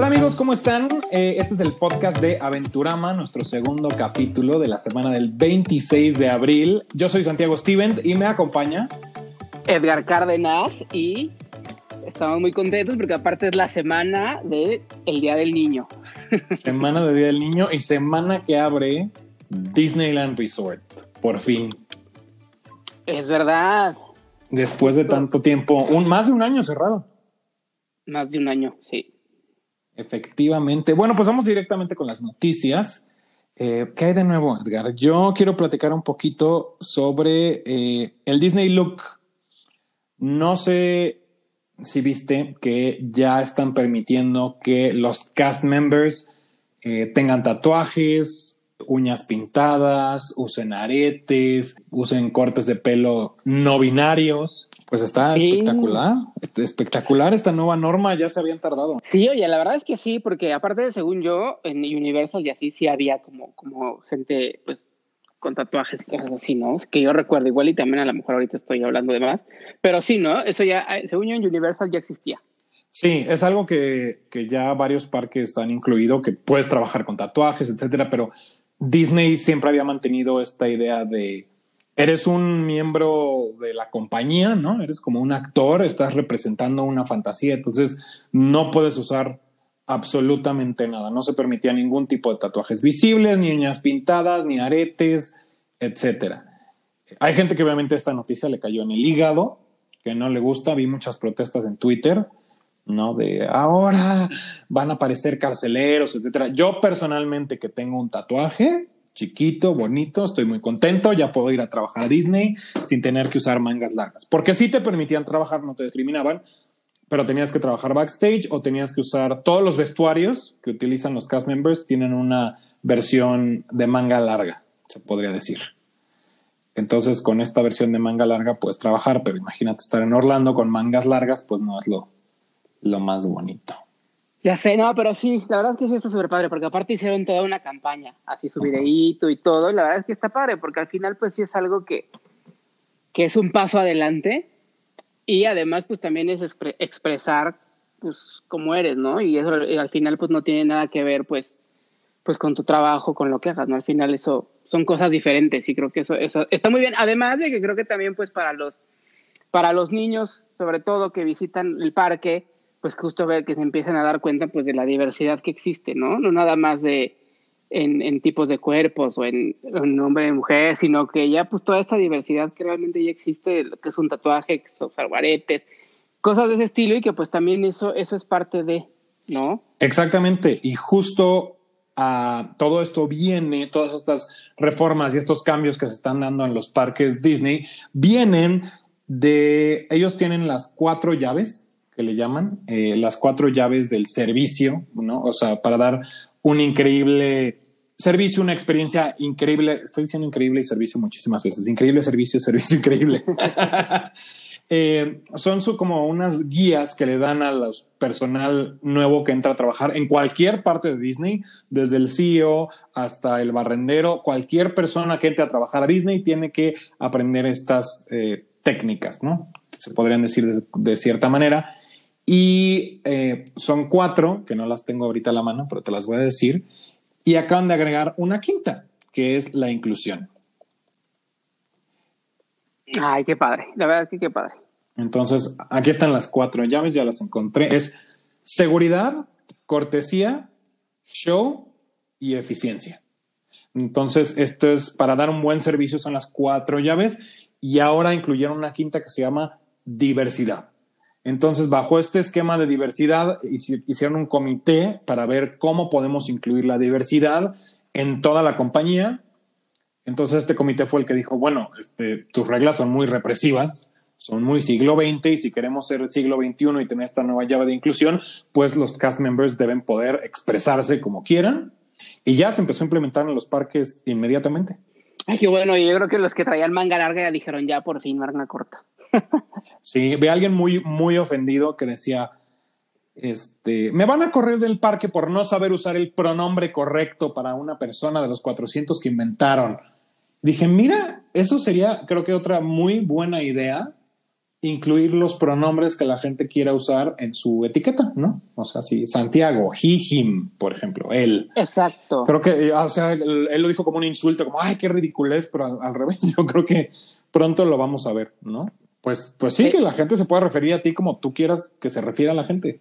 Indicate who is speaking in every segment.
Speaker 1: Hola amigos, ¿cómo están? Eh, este es el podcast de Aventurama, nuestro segundo capítulo de la semana del 26 de abril. Yo soy Santiago Stevens y me acompaña
Speaker 2: Edgar Cárdenas y estamos muy contentos porque aparte es la semana de el Día del Niño.
Speaker 1: Semana del Día del Niño y semana que abre Disneyland Resort, por fin.
Speaker 2: Es verdad.
Speaker 1: Después de tanto tiempo, un, más de un año cerrado.
Speaker 2: Más de un año, sí.
Speaker 1: Efectivamente. Bueno, pues vamos directamente con las noticias. Eh, ¿Qué hay de nuevo, Edgar? Yo quiero platicar un poquito sobre eh, el Disney Look. No sé si viste que ya están permitiendo que los cast members eh, tengan tatuajes, uñas pintadas, usen aretes, usen cortes de pelo no binarios. Pues está espectacular, espectacular esta nueva norma, ya se habían tardado.
Speaker 2: Sí, oye, la verdad es que sí, porque aparte de según yo, en Universal y así sí había como, como gente pues con tatuajes y cosas así, ¿no? Que yo recuerdo igual y también a lo mejor ahorita estoy hablando de más, pero sí, ¿no? Eso ya, eh, según yo en Universal ya existía.
Speaker 1: Sí, es algo que, que ya varios parques han incluido, que puedes trabajar con tatuajes, etcétera, pero Disney siempre había mantenido esta idea de eres un miembro de la compañía, ¿no? Eres como un actor, estás representando una fantasía, entonces no puedes usar absolutamente nada. No se permitía ningún tipo de tatuajes visibles, ni uñas pintadas, ni aretes, etcétera. Hay gente que obviamente esta noticia le cayó en el hígado, que no le gusta. Vi muchas protestas en Twitter, ¿no? De ahora van a aparecer carceleros, etcétera. Yo personalmente que tengo un tatuaje, chiquito, bonito, estoy muy contento, ya puedo ir a trabajar a Disney sin tener que usar mangas largas, porque si te permitían trabajar, no te discriminaban, pero tenías que trabajar backstage o tenías que usar todos los vestuarios que utilizan los cast members, tienen una versión de manga larga, se podría decir. Entonces, con esta versión de manga larga puedes trabajar, pero imagínate estar en Orlando con mangas largas, pues no es lo, lo más bonito.
Speaker 2: Ya sé, no, pero sí, la verdad es que sí está súper padre, porque aparte hicieron toda una campaña, así su videíto y todo, y la verdad es que está padre, porque al final pues sí es algo que, que es un paso adelante, y además pues también es expresar pues cómo eres, ¿no? Y eso al final pues no tiene nada que ver pues, pues con tu trabajo, con lo que hagas, ¿no? Al final eso son cosas diferentes y creo que eso, eso está muy bien, además de que creo que también pues para los, para los niños, sobre todo que visitan el parque, pues justo ver que se empiecen a dar cuenta pues de la diversidad que existe, ¿no? No nada más de en, tipos de cuerpos o en, en, hombre y mujer, sino que ya pues toda esta diversidad que realmente ya existe, que es un tatuaje, que son farguaretes, cosas de ese estilo y que pues también eso, eso es parte de, ¿no?
Speaker 1: Exactamente, y justo a todo esto viene, todas estas reformas y estos cambios que se están dando en los parques Disney, vienen de, ellos tienen las cuatro llaves que le llaman, eh, las cuatro llaves del servicio, ¿no? O sea, para dar un increíble servicio, una experiencia increíble. Estoy diciendo increíble y servicio muchísimas veces. Increíble servicio, servicio increíble. Eh, son su, como unas guías que le dan a los personal nuevo que entra a trabajar en cualquier parte de Disney, desde el CEO hasta el barrendero. Cualquier persona que entre a trabajar a Disney tiene que aprender estas eh, técnicas, ¿no? Se podrían decir de cierta manera. Y eh, son cuatro, que no las tengo ahorita a la mano, pero te las voy a decir. Y acaban de agregar una quinta, que es la inclusión.
Speaker 2: Ay, qué padre. La verdad es que qué padre.
Speaker 1: Entonces, aquí están las cuatro llaves, ya las encontré. Es seguridad, cortesía, show y eficiencia. Entonces, esto es para dar un buen servicio, son las cuatro llaves. Y ahora incluyeron una quinta que se llama diversidad. Entonces, bajo este esquema de diversidad, hicieron un comité para ver cómo podemos incluir la diversidad en toda la compañía. Entonces, este comité fue el que dijo, bueno, este, tus reglas son muy represivas, son muy siglo XX y si queremos ser siglo XXI y tener esta nueva llave de inclusión, pues los cast members deben poder expresarse como quieran. Y ya se empezó a implementar en los parques inmediatamente.
Speaker 2: Ay, qué bueno. Yo creo que los que traían manga larga ya dijeron ya por fin manga corta.
Speaker 1: Sí, ve a alguien muy, muy ofendido que decía, este, me van a correr del parque por no saber usar el pronombre correcto para una persona de los 400 que inventaron. Dije, mira, eso sería, creo que otra muy buena idea incluir los pronombres que la gente quiera usar en su etiqueta, ¿no? O sea, si Santiago, he, him, por ejemplo, él.
Speaker 2: Exacto.
Speaker 1: Creo que, o sea, él, lo dijo como un insulto, como, ay, qué ridiculez, pero al, revés, yo creo que pronto lo vamos a ver, ¿no? Pues, pues sí, que la gente se pueda referir a ti como tú quieras que se refiera a la gente.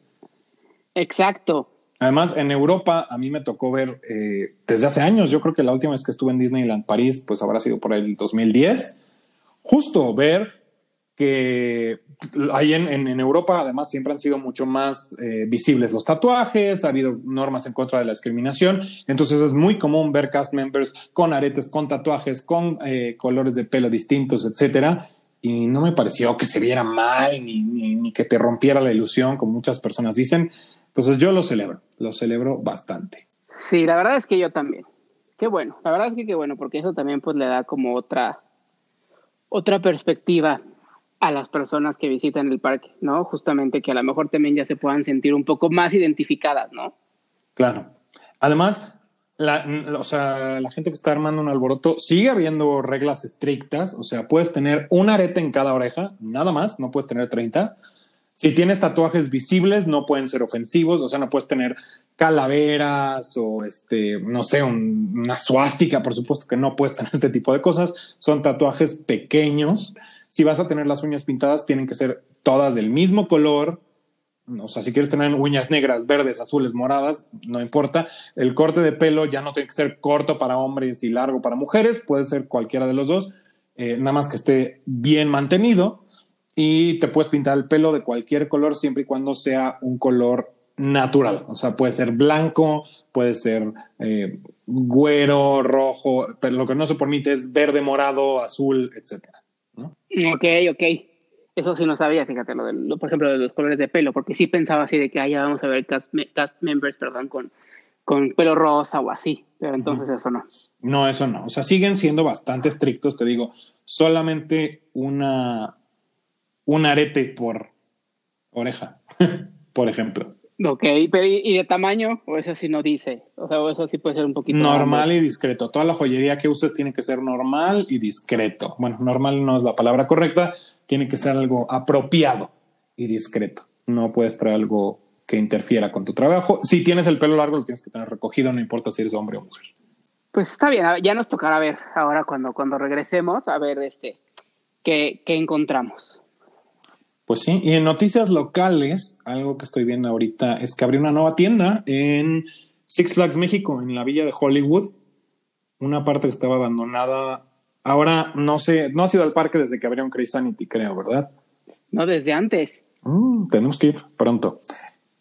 Speaker 2: Exacto.
Speaker 1: Además, en Europa a mí me tocó ver eh, desde hace años, yo creo que la última vez que estuve en Disneyland París, pues habrá sido por el 2010, justo ver que ahí en, en, Europa además siempre han sido mucho más eh, visibles los tatuajes, ha habido normas en contra de la discriminación, entonces es muy común ver cast members con aretes, con tatuajes, con eh, colores de pelo distintos, etcétera. Y no me pareció que se viera mal ni, ni, ni que te rompiera la ilusión, como muchas personas dicen. Entonces yo lo celebro, lo celebro bastante.
Speaker 2: Sí, la verdad es que yo también. Qué bueno, la verdad es que qué bueno, porque eso también pues le da como otra, otra perspectiva a las personas que visitan el parque, ¿no? Justamente que a lo mejor también ya se puedan sentir un poco más identificadas, ¿no?
Speaker 1: Claro. Además, la, o sea, la gente que está armando un alboroto sigue habiendo reglas estrictas, o sea, puedes tener un arete en cada oreja, nada más, no puedes tener 30. Si tienes tatuajes visibles, no pueden ser ofensivos, o sea, no puedes tener calaveras o este, no sé, una suástica, por supuesto que no puedes tener este tipo de cosas. Son tatuajes pequeños si vas a tener las uñas pintadas, tienen que ser todas del mismo color. O sea, si quieres tener uñas negras, verdes, azules, moradas, no importa. El corte de pelo ya no tiene que ser corto para hombres y largo para mujeres, puede ser cualquiera de los dos, eh, nada más que esté bien mantenido. Y te puedes pintar el pelo de cualquier color siempre y cuando sea un color natural. O sea, puede ser blanco, puede ser eh, güero, rojo, pero lo que no se permite es verde, morado, azul, etcétera.
Speaker 2: Ok, ok. Eso sí no sabía, fíjate, lo de, por ejemplo, de los colores de pelo, porque sí pensaba así de que, ah, ya vamos a ver cast, members, perdón, con, con pelo rosa o así, pero entonces eso no.
Speaker 1: No, eso no. O sea, siguen siendo bastante estrictos, te digo, solamente una, un arete por oreja, por ejemplo.
Speaker 2: Ok, pero ¿y, de tamaño? ¿O eso sí no dice? O sea, eso sí puede ser un poquito...
Speaker 1: Normal y discreto. Toda la joyería que uses tiene que ser normal y discreto. Bueno, normal no es la palabra correcta, tiene que ser algo apropiado y discreto. No puedes traer algo que interfiera con tu trabajo. Si tienes el pelo largo, lo tienes que tener recogido, no importa si eres hombre o mujer.
Speaker 2: Pues está bien, ya nos tocará ver ahora cuando, cuando regresemos, a ver este, qué, qué encontramos.
Speaker 1: Pues sí, y en noticias locales, algo que estoy viendo ahorita es que abrió una nueva tienda en Six Flags México, en la villa de Hollywood, una parte que estaba abandonada. Ahora no sé, no ha sido al parque desde que abrieron Crazy Sanity, creo, ¿verdad?
Speaker 2: No, desde antes.
Speaker 1: Mm, tenemos que ir pronto.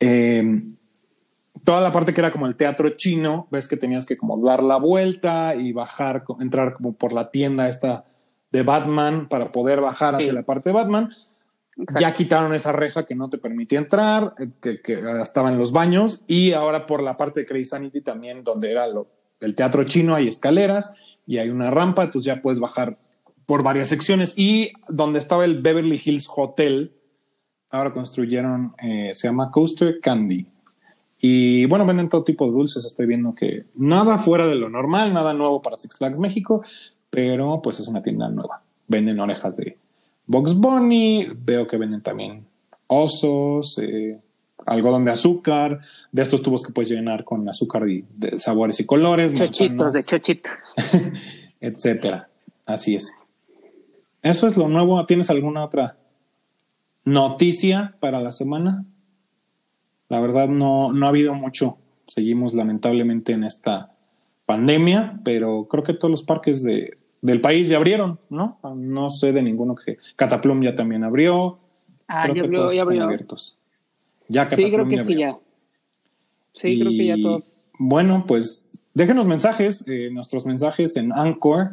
Speaker 1: Eh, toda la parte que era como el teatro chino, ves que tenías que como dar la vuelta y bajar, entrar como por la tienda esta de Batman para poder bajar hacia la parte de Batman ya quitaron esa reja que no te permitía entrar, eh, que, que, estaba en los baños, y ahora por la parte de Crazy Sanity también, donde era lo, el teatro chino, hay escaleras y hay una rampa, entonces ya puedes bajar por varias secciones. Y donde estaba el Beverly Hills Hotel, ahora construyeron, eh, se llama Coaster Candy. Y bueno, venden todo tipo de dulces. Estoy viendo que nada fuera de lo normal, nada nuevo para Six Flags México, pero pues es una tienda nueva. Venden orejas de, Box Bunny, veo que venden también osos, eh, algodón de azúcar, de estos tubos que puedes llenar con azúcar de sabores y colores.
Speaker 2: Chochitos, de chochitos.
Speaker 1: etcétera. Así es. Eso es lo nuevo. ¿Tienes alguna otra noticia para la semana? La verdad no, no ha habido mucho. Seguimos lamentablemente en esta pandemia, pero creo que todos los parques de, del país ya abrieron, ¿no? No sé de ninguno que. Cataplum ya también abrió.
Speaker 2: Ah, ya, abrió, ya abrió.
Speaker 1: Abiertos. Ya
Speaker 2: sí, creo que sí, ya. Sí, creo que ya todos.
Speaker 1: Bueno, pues déjenos mensajes. Eh, nuestros mensajes en Anchor,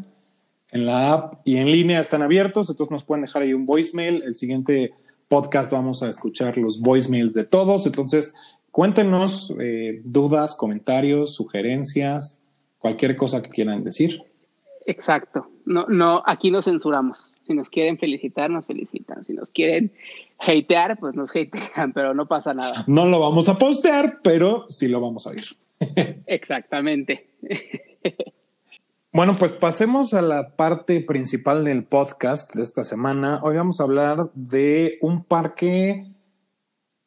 Speaker 1: en la app y en línea están abiertos. Entonces nos pueden dejar ahí un voicemail. El siguiente podcast vamos a escuchar los voicemails de todos. Entonces, cuéntenos eh, dudas, comentarios, sugerencias, cualquier cosa que quieran decir.
Speaker 2: Exacto. No, no, aquí no censuramos. Si nos quieren felicitar, nos felicitan. Si nos quieren hatear, pues nos hatean, pero no pasa nada.
Speaker 1: No lo vamos a postear, pero sí lo vamos a ir.
Speaker 2: Exactamente.
Speaker 1: Bueno, pues pasemos a la parte principal del podcast de esta semana. Hoy vamos a hablar de un parque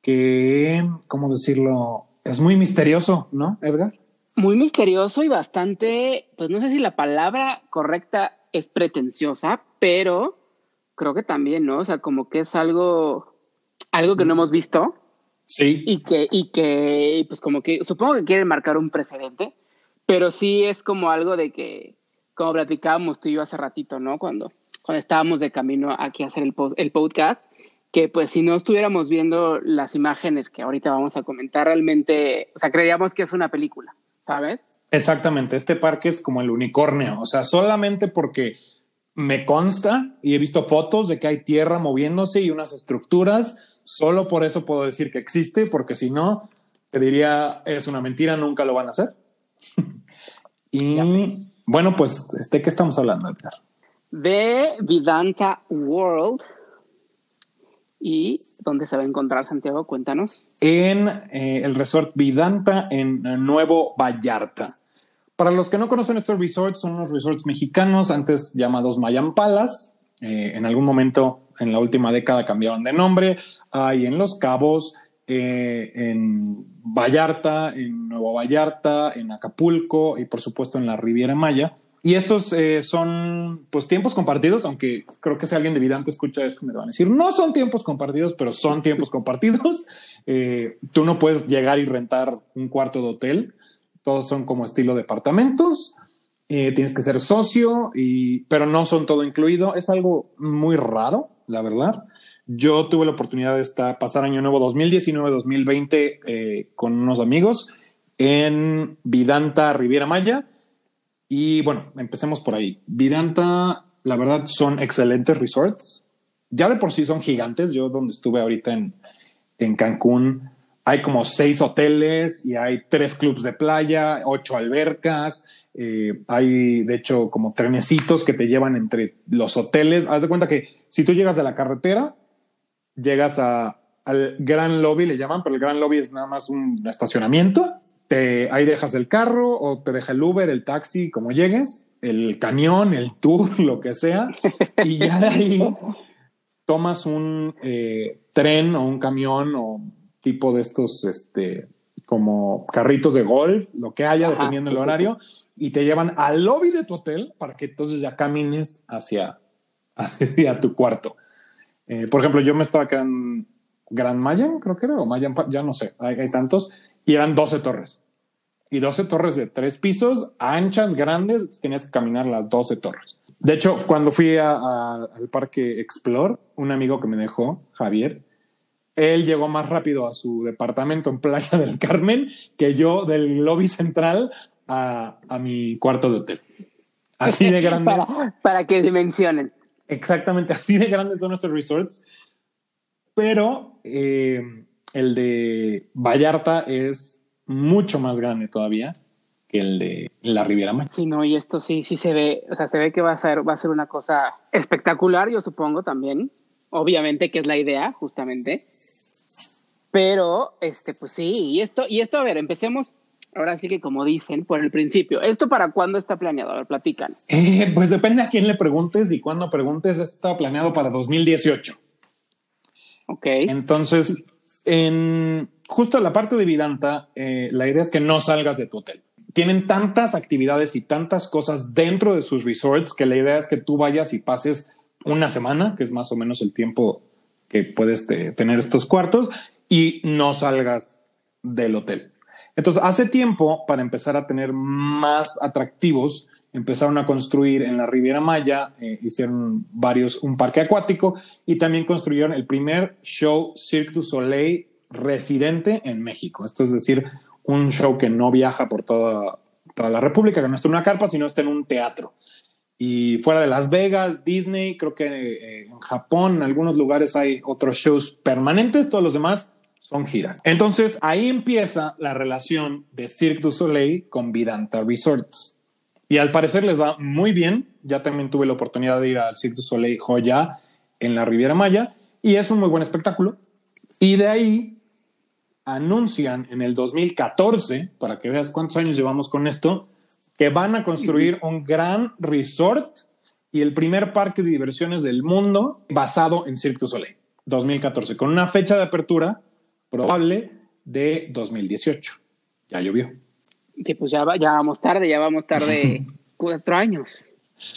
Speaker 1: que, ¿cómo decirlo? Es muy misterioso, ¿no, Edgar?
Speaker 2: Muy misterioso y bastante, pues no sé si la palabra correcta es pretenciosa, pero creo que también, ¿no? O sea, como que es algo, algo que no hemos visto.
Speaker 1: Sí.
Speaker 2: Y que, y que, pues como que, supongo que quieren marcar un precedente, pero sí es como algo de que, como platicábamos tú y yo hace ratito, ¿no? Cuando, cuando estábamos de camino aquí a hacer el, el podcast, que pues si no estuviéramos viendo las imágenes que ahorita vamos a comentar, realmente, o sea, creíamos que es una película, ¿sabes?
Speaker 1: Exactamente, este parque es como el unicornio, o sea, solamente porque me consta y he visto fotos de que hay tierra moviéndose y unas estructuras, solo por eso puedo decir que existe, porque si no, te diría, es una mentira, nunca lo van a hacer. y bueno, pues, ¿de qué estamos hablando, Edgar?
Speaker 2: De Vidanta World. ¿Y dónde se va a encontrar Santiago? Cuéntanos.
Speaker 1: En eh, el resort Vidanta en Nuevo Vallarta. Para los que no conocen estos resorts, son los resorts mexicanos, antes llamados Mayan Palas. Eh, en algún momento, en la última década, cambiaron de nombre. Hay en Los Cabos, eh, en Vallarta, en Nuevo Vallarta, en Acapulco y por supuesto en la Riviera Maya. Y estos eh, son pues tiempos compartidos, aunque creo que si alguien de Vidante escucha esto me van a decir, no son tiempos compartidos, pero son tiempos compartidos. Eh, tú no puedes llegar y rentar un cuarto de hotel, todos son como estilo departamentos, tienes que ser socio, y, pero no son todo incluido. Es algo muy raro, la verdad. Yo tuve la oportunidad de estar, pasar año nuevo 2019-2020 eh, con unos amigos en Vidanta, Riviera Maya. Y bueno, empecemos por ahí. Vidanta, la verdad, son excelentes resorts. Ya de por sí son gigantes. Yo donde estuve ahorita en, en Cancún, hay como seis hoteles y hay tres clubs de playa, ocho albercas. Eh, hay, de hecho, como trenecitos que te llevan entre los hoteles. Haz de cuenta que si tú llegas de la carretera, llegas a, al gran lobby, le llaman, pero el gran lobby es nada más un estacionamiento. Te, ahí dejas el carro o te deja el Uber, el taxi, como llegues, el camión, el tour, lo que sea. Y ya de ahí tomas un eh, tren o un camión o tipo de estos, este, como carritos de golf, lo que haya, dependiendo del horario, y te llevan al lobby de tu hotel para que entonces ya camines hacia, hacia tu cuarto. Eh, por ejemplo, yo me estaba acá en Gran Mayan, creo que era, o Mayan, ya no sé, hay, tantos, y eran 12 torres. Y 12 torres de tres pisos, anchas, grandes, tenías que caminar las 12 torres. De hecho, cuando fui al parque Explore, un amigo que me dejó, Javier, él llegó más rápido a su departamento en Playa del Carmen que yo del lobby central a, mi cuarto de hotel. Así de grande.
Speaker 2: para, para que dimensionen.
Speaker 1: Exactamente, así de grandes son nuestros resorts. Pero eh, el de Vallarta es mucho más grande todavía que el de la Riviera Maya.
Speaker 2: Sí, no, y esto sí, sí se ve, o sea, se ve que va a ser, va a ser una cosa espectacular, yo supongo también. Obviamente que es la idea, justamente. Pero, este, pues sí, y esto, y esto, a ver, empecemos Ahora sí que como dicen por el principio, ¿esto para cuándo está planeado? A ver, platican.
Speaker 1: Eh, pues depende a quién le preguntes y cuándo preguntes. Esto estaba planeado para 2018.
Speaker 2: Ok.
Speaker 1: Entonces, en justo la parte de Vidanta, eh, la idea es que no salgas de tu hotel. Tienen tantas actividades y tantas cosas dentro de sus resorts que la idea es que tú vayas y pases una semana, que es más o menos el tiempo que puedes tener estos cuartos, y no salgas del hotel. Entonces, hace tiempo, para empezar a tener más atractivos, empezaron a construir en la Riviera Maya, eh, hicieron varios, un parque acuático y también construyeron el primer show Cirque du Soleil residente en México. Esto es decir, un show que no viaja por toda, toda la República, que no está en una carpa, sino está en un teatro. Y fuera de Las Vegas, Disney, creo que eh, en Japón, en algunos lugares hay otros shows permanentes, todos los demás son giras. Entonces ahí empieza la relación de Cirque du Soleil con Vidanta Resorts. Y al parecer les va muy bien. Ya también tuve la oportunidad de ir al Cirque du Soleil Joya en la Riviera Maya y es un muy buen espectáculo. Y de ahí anuncian en el 2014, para que veas cuántos años llevamos con esto, que van a construir un gran resort y el primer parque de diversiones del mundo basado en Cirque du Soleil, 2014, con una fecha de apertura probable de 2018. Ya llovió.
Speaker 2: Que pues ya, ya vamos tarde, ya vamos tarde cuatro años.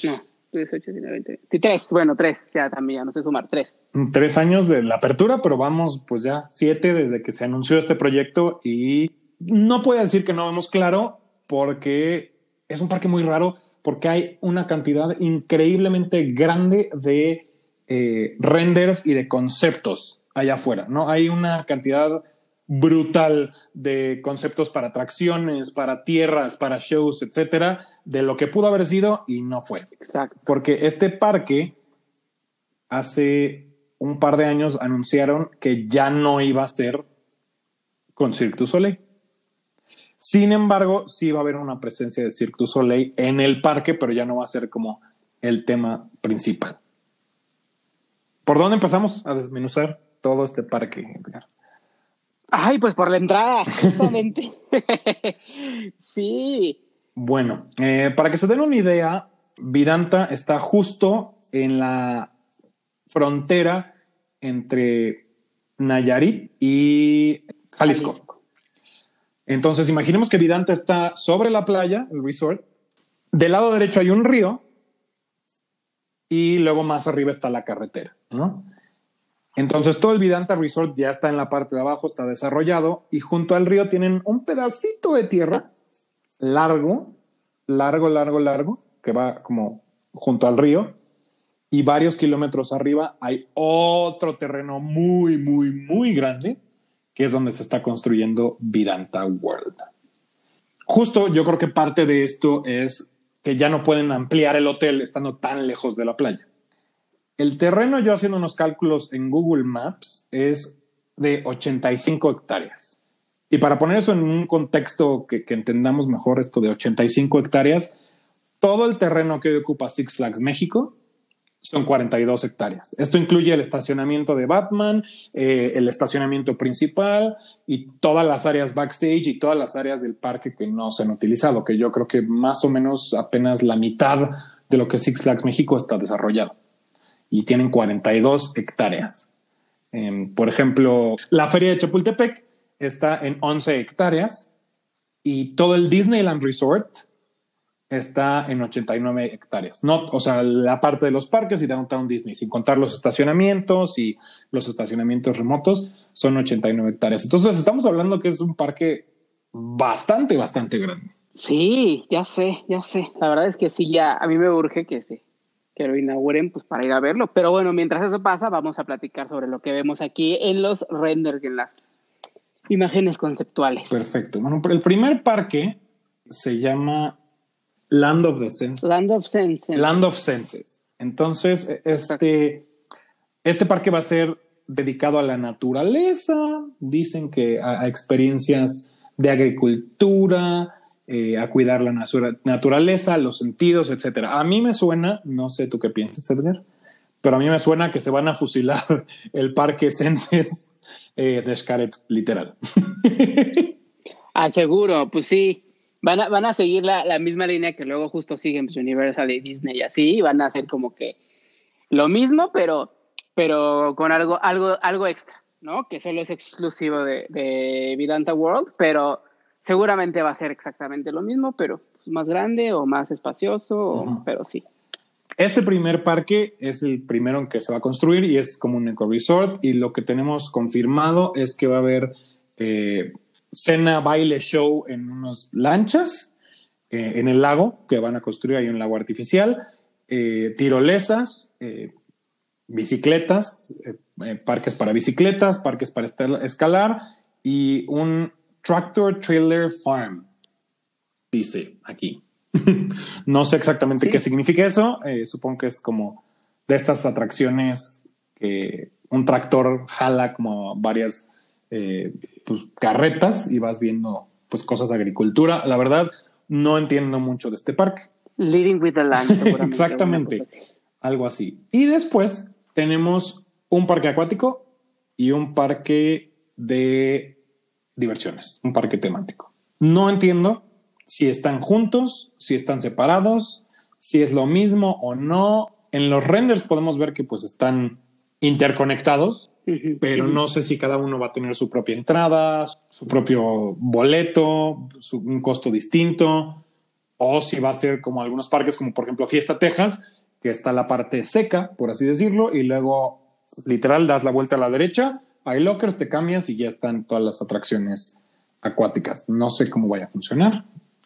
Speaker 2: No, 18, 19, 20. Sí, tres, bueno, tres, ya también, ya no sé sumar, tres.
Speaker 1: Tres años de la apertura, pero vamos, pues ya siete desde que se anunció este proyecto y no puedo decir que no vemos claro porque es un parque muy raro porque hay una cantidad increíblemente grande de eh, renders y de conceptos allá afuera, ¿no? Hay una cantidad brutal de conceptos para atracciones, para tierras, para shows, etcétera, de lo que pudo haber sido y no fue.
Speaker 2: Exacto.
Speaker 1: Porque este parque hace un par de años anunciaron que ya no iba a ser con Cirque du Soleil. Sin embargo, sí va a haber una presencia de Cirque du Soleil en el parque, pero ya no va a ser como el tema principal. ¿Por dónde empezamos a desmenuzar todo este parque,
Speaker 2: Ay, pues por la entrada, justamente. sí.
Speaker 1: Bueno, eh, para que se den una idea, Vidanta está justo en la frontera entre Nayarit y Jalisco. Entonces, imaginemos que Vidanta está sobre la playa, el resort. Del lado derecho hay un río y luego más arriba está la carretera, ¿no? Entonces, todo el Vidanta Resort ya está en la parte de abajo, está desarrollado y junto al río tienen un pedacito de tierra largo, largo, largo, largo, que va como junto al río y varios kilómetros arriba hay otro terreno muy, muy, muy grande que es donde se está construyendo Vidanta World. Justo yo creo que parte de esto es que ya no pueden ampliar el hotel estando tan lejos de la playa. El terreno, yo haciendo unos cálculos en Google Maps, es de 85 hectáreas. Y para poner eso en un contexto que, entendamos mejor esto de 85 hectáreas, todo el terreno que hoy ocupa Six Flags México son 42 hectáreas. Esto incluye el estacionamiento de Batman, eh, el estacionamiento principal y todas las áreas backstage y todas las áreas del parque que no se han utilizado, que yo creo que más o menos apenas la mitad de lo que Six Flags México está desarrollado. Y tienen 42 hectáreas. Em, por ejemplo, la feria de Chapultepec está en 11 hectáreas y todo el Disneyland Resort está en 89 hectáreas. No, o sea, la parte de los parques y Downtown Disney, sin contar los estacionamientos y los estacionamientos remotos, son 89 hectáreas. Entonces, estamos hablando que es un parque bastante, bastante grande.
Speaker 2: Sí, ya sé, ya sé. La verdad es que sí, ya a mí me urge que, este, que lo inauguren pues, para ir a verlo. Pero bueno, mientras eso pasa, vamos a platicar sobre lo que vemos aquí en los renders y en las imágenes conceptuales.
Speaker 1: Perfecto. Bueno, el primer parque se llama Land of the Senses.
Speaker 2: Land of Senses.
Speaker 1: Land of Senses. Entonces, este, este parque va a ser dedicado a la naturaleza, dicen que a, experiencias de agricultura, eh, a cuidar la naturaleza, los sentidos, etcétera. A mí me suena, no sé tú qué piensas, Edgar, pero a mí me suena que se van a fusilar el parque Senses eh, de Xcaret, literal.
Speaker 2: Ah, seguro, pues sí. Van a, van a seguir la, la, misma línea que luego justo siguen Universal y Disney y así, van a hacer como que lo mismo, pero, pero con algo, algo, algo extra, ¿no? Que solo es exclusivo de, de Vidanta World, pero seguramente va a ser exactamente lo mismo, pero más grande o más espacioso, o, pero sí.
Speaker 1: Este primer parque es el primero en que se va a construir y es como un eco resort y lo que tenemos confirmado es que va a haber eh, cena, baile, show en unas lanchas eh, en el lago que van a construir ahí un lago artificial, eh, tirolesas, bicicletas, parques para bicicletas, parques para escalar y un tractor trailer farm, dice aquí. no sé exactamente qué significa eso, supongo que es como de estas atracciones que un tractor jala como varias eh, pues, carretas y vas viendo pues cosas de agricultura. La verdad, no entiendo mucho de este parque.
Speaker 2: Living with the land.
Speaker 1: Exactamente, algo así. Y después tenemos un parque acuático y un parque de diversiones, un parque temático. No entiendo si están juntos, si están separados, si es lo mismo o no. En los renders podemos ver que pues están interconectados, pero no sé si cada uno va a tener su propia entrada, su propio boleto, un costo distinto, o si va a ser como algunos parques, como por ejemplo Fiesta Texas, que está la parte seca, por así decirlo, y luego literal das la vuelta a la derecha, hay lockers, te cambias y ya están todas las atracciones acuáticas. No sé cómo vaya a funcionar.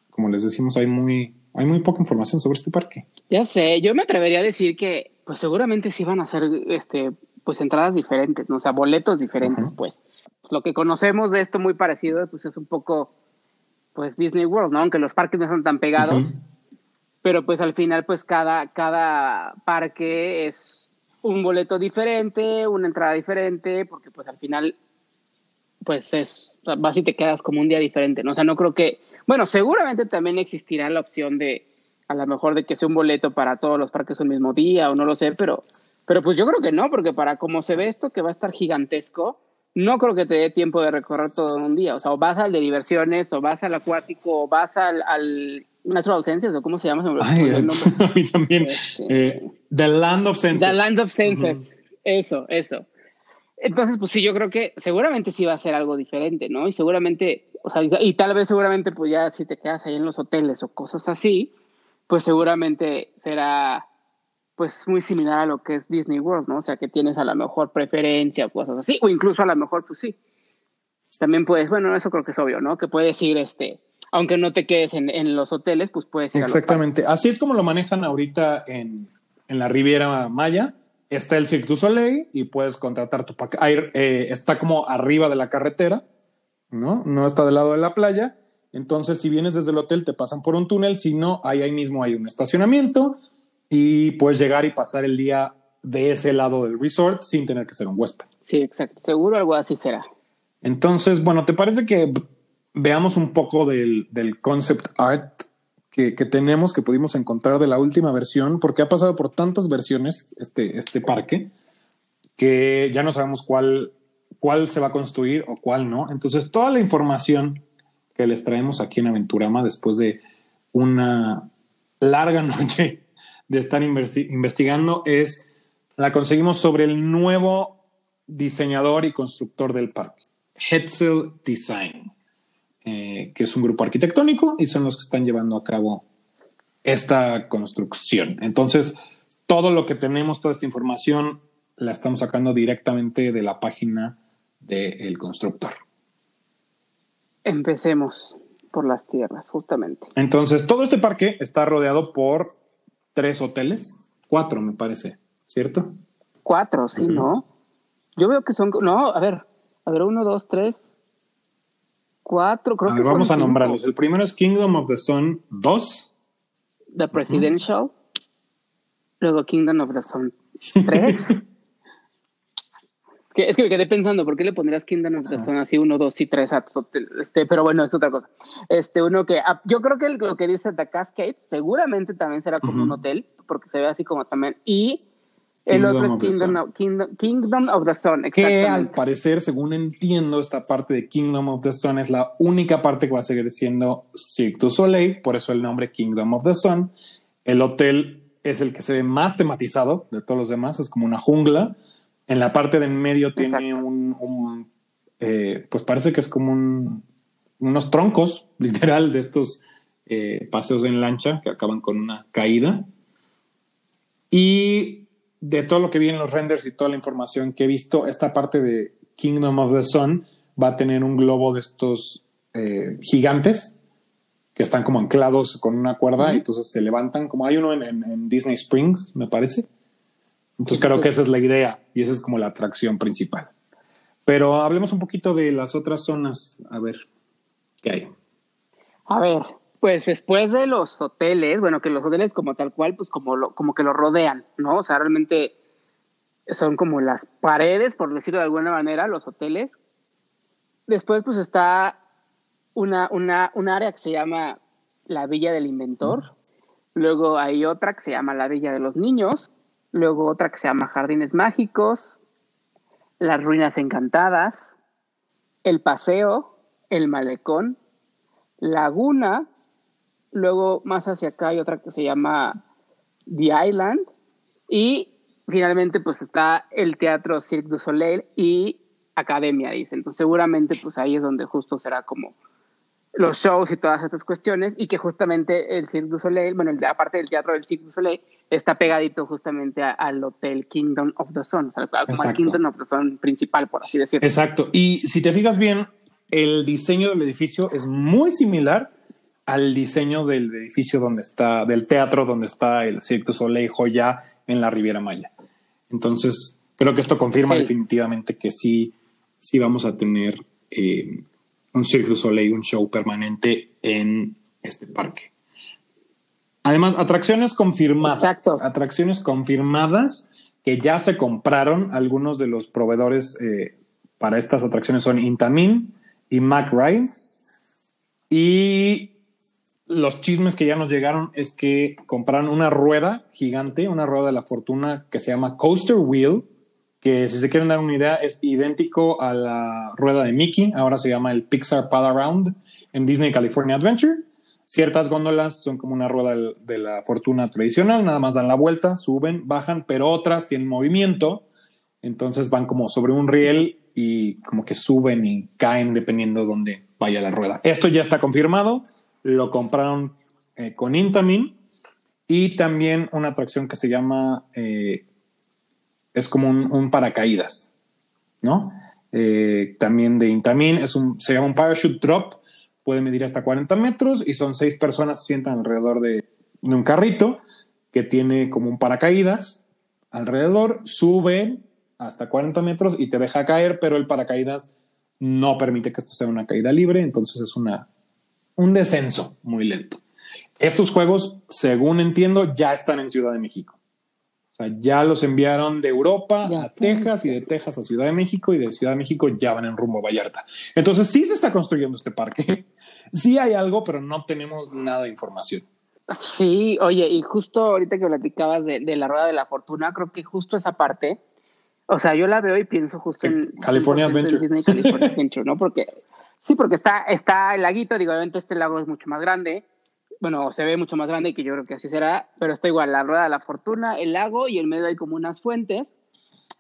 Speaker 1: Como les decimos, hay muy, hay muy poca información sobre este parque.
Speaker 2: Ya sé, yo me atrevería a decir que pues seguramente sí van a ser este, pues entradas diferentes, ¿no? o sea, boletos diferentes, pues. Lo que conocemos de esto muy parecido, pues es un poco, pues Disney World, ¿no? Aunque los parques no son tan pegados, pero pues al final, pues cada, cada parque es un boleto diferente, una entrada diferente, porque pues al final, pues es, vas y te quedas como un día diferente, ¿no? O sea, no creo que, bueno, seguramente también existirá la opción de, a lo mejor de que sea un boleto para todos los parques el mismo día o no lo sé, pero, pero pues yo creo que no, porque para como se ve esto que va a estar gigantesco, no creo que te dé tiempo de recorrer todo en un día. O sea, o vas al de diversiones, o vas al acuático, o vas al Natural Senses, o cómo se llama.
Speaker 1: Ay, el nombre. a mí también. Este, eh, the Land of Senses.
Speaker 2: The Land of Senses. Eso, eso. Entonces, pues sí, yo creo que seguramente sí va a ser algo diferente, ¿no? Y seguramente, o sea, y tal vez seguramente, pues ya si te quedas ahí en los hoteles o cosas así, pues seguramente será pues muy similar a lo que es Disney World, ¿no? O sea, que tienes a la mejor preferencia o cosas así, o incluso a lo mejor, pues sí. También puedes, bueno, eso creo que es obvio, ¿no? Que puedes ir, este, aunque no te quedes en, en los hoteles, pues puedes ir
Speaker 1: Exactamente. Así es como lo manejan ahorita en, en, la Riviera Maya. Está el Cirque du Soleil y puedes contratar tu paquete. Eh, está como arriba de la carretera, ¿no? No está del lado de la playa entonces, si vienes desde el hotel, te pasan por un túnel, si no, ahí, ahí mismo hay un estacionamiento y puedes llegar y pasar el día de ese lado del resort sin tener que ser un huésped.
Speaker 2: Sí, exacto. Seguro algo así será.
Speaker 1: Entonces, bueno, ¿te parece que veamos un poco del, concept art que, tenemos, que pudimos encontrar de la última versión? Porque ha pasado por tantas versiones este, este parque que ya no sabemos cuál, cuál se va a construir o cuál no. Entonces, toda la información que les traemos aquí en Aventurama después de una larga noche de estar investigando es la conseguimos sobre el nuevo diseñador y constructor del parque, Hetzel Design, eh, que es un grupo arquitectónico y son los que están llevando a cabo esta construcción. Entonces, todo lo que tenemos, toda esta información, la estamos sacando directamente de la página del constructor.
Speaker 2: Empecemos por las tierras, justamente.
Speaker 1: Entonces, todo este parque está rodeado por tres hoteles, cuatro me parece, ¿cierto?
Speaker 2: Cuatro, sí, ¿no? Yo veo que son, no, a ver, a ver, uno, dos, tres, cuatro, creo que
Speaker 1: Vamos a nombrarlos. El primero es Kingdom of the Sun 2.
Speaker 2: The Presidential. Luego Kingdom of the Sun 3. es que me quedé pensando, ¿por qué le pondrías Kingdom of the Sun así uno, dos y tres a Este, pero bueno, es otra cosa. Este, uno que, ah, yo creo que lo que dice The Cascade seguramente también será como un hotel, porque se ve así como también. Y el otro es Kingdom of, Kingdom, of, the Sun,
Speaker 1: Que al parecer, según entiendo, esta parte de Kingdom of the Sun es la única parte que va a seguir siendo Cirque du Soleil, por eso el nombre Kingdom of the Sun. El hotel es el que se ve más tematizado de todos los demás, es como una jungla en la parte de en medio tiene un, eh, pues parece que es como unos troncos, literal, de estos eh, paseos en lancha que acaban con una caída. Y de todo lo que vi en los renders y toda la información que he visto, esta parte de Kingdom of the Sun va a tener un globo de estos eh, gigantes que están como anclados con una cuerda y entonces se levantan, como hay uno en Disney Springs, me parece entonces creo que esa es la idea y esa es como la atracción principal. Pero hablemos un poquito de las otras zonas. A ver, ¿qué hay?
Speaker 2: A ver, pues después de los hoteles, bueno, que los hoteles como tal cual, pues como, lo, como que lo rodean, ¿no? O sea, realmente son como las paredes, por decirlo de alguna manera, los hoteles. Después, pues está una, una, un área que se llama la Villa del Inventor. Luego hay otra que se llama la Villa de los Niños luego otra que se llama Jardines Mágicos, Las Ruinas Encantadas, El Paseo, El Malecón, Laguna, luego más hacia acá hay otra que se llama The Island y finalmente pues está el teatro Cirque du Soleil y Academia, dice. Entonces seguramente pues ahí es donde justo será como los shows y todas estas cuestiones y que justamente el Cirque du Soleil, bueno, aparte del teatro del Cirque du Soleil, está pegadito justamente al hotel Kingdom of the Sun, o sea, como al Kingdom of the Sun principal, por así decirlo.
Speaker 1: Exacto. Y si te fijas bien, el diseño del edificio es muy similar al diseño del edificio donde está, del teatro donde está el Cirque du Soleil Joya en la Riviera Maya. Entonces, creo que esto confirma definitivamente que sí, sí vamos a tener eh, un Cirque du Soleil, un show permanente en este parque. Además, atracciones confirmadas. Exacto. Atracciones confirmadas que ya se compraron. Algunos de los proveedores eh, para estas atracciones son Intamin y Mac Rides. Y los chismes que ya nos llegaron es que compraron una rueda gigante, una rueda de la fortuna que se llama Coaster Wheel, que si se quieren dar una idea es idéntico a la rueda de Mickey, ahora se llama el Pixar Pal Around en Disney California Adventure. Ciertas góndolas son como una rueda de la fortuna tradicional, nada más dan la vuelta, suben, bajan, pero otras tienen movimiento, entonces van como sobre un riel y como que suben y caen dependiendo de dónde vaya la rueda. Esto ya está confirmado, lo compraron eh, con Intamin y también una atracción que se llama, eh, es como un, paracaídas, ¿no? Eh, también de Intamin, es un, se llama un parachute drop, puede medir hasta 40 metros y son seis personas se sientan alrededor de, un carrito que tiene como un paracaídas alrededor, sube hasta 40 metros y te deja caer, pero el paracaídas no permite que esto sea una caída libre, entonces es una, un descenso muy lento. Estos juegos, según entiendo, ya están en Ciudad de México. O sea, ya los enviaron de Europa a Texas y de Texas a Ciudad de México y de Ciudad de México ya van en rumbo a Vallarta. Entonces sí se está construyendo este parque. Sí hay algo, pero no tenemos nada de información.
Speaker 2: Sí, oye, y justo ahorita que platicabas de, la rueda de la fortuna, creo que justo esa parte, o sea, yo la veo y pienso justo en
Speaker 1: California Adventure.
Speaker 2: Disney California Adventure, ¿no? Porque sí, porque está, está el laguito, digo, obviamente este lago es mucho más grande, bueno, se ve mucho más grande y que yo creo que así será, pero está igual, la rueda de la fortuna, el lago y en medio hay como unas fuentes.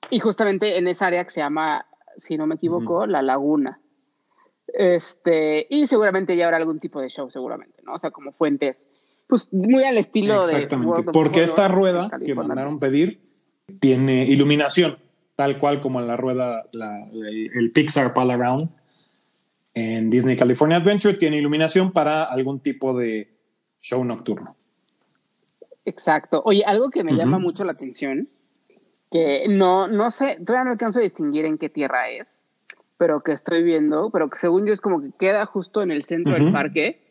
Speaker 2: Y justamente en esa área que se llama, si no me equivoco, la laguna. Este, y seguramente ya habrá algún tipo de show, seguramente, ¿no? O sea, como fuentes, pues muy al estilo
Speaker 1: de. Exactamente, porque esta rueda que mandaron pedir tiene iluminación, tal cual como la rueda, el Pixar Pal Around en Disney California Adventure, tiene iluminación para algún tipo de show nocturno.
Speaker 2: Exacto. Oye, algo que me llama mucho la atención, que no, no sé, todavía no alcanzo a distinguir en qué tierra es, pero que estoy viendo, pero que según yo es como que queda justo en el centro del parque,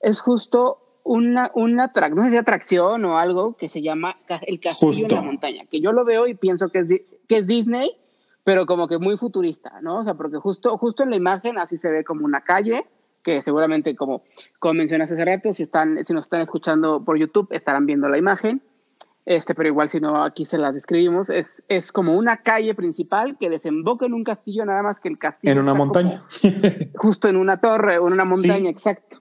Speaker 2: es justo una, una no sé si atracción o algo que se llama el Castillo en la Montaña, que yo lo veo y pienso que es, que es Disney, pero como que muy futurista, ¿no? O sea, porque justo, justo en la imagen así se ve como una calle, que seguramente como, como mencionaste hace rato, si, están, si nos están escuchando por YouTube estarán viendo la imagen, este, pero igual si no aquí se las describimos, es, es como una calle principal que desemboca en un castillo, nada más que el castillo.
Speaker 1: En una montaña.
Speaker 2: justo en una torre o en una montaña, exacto.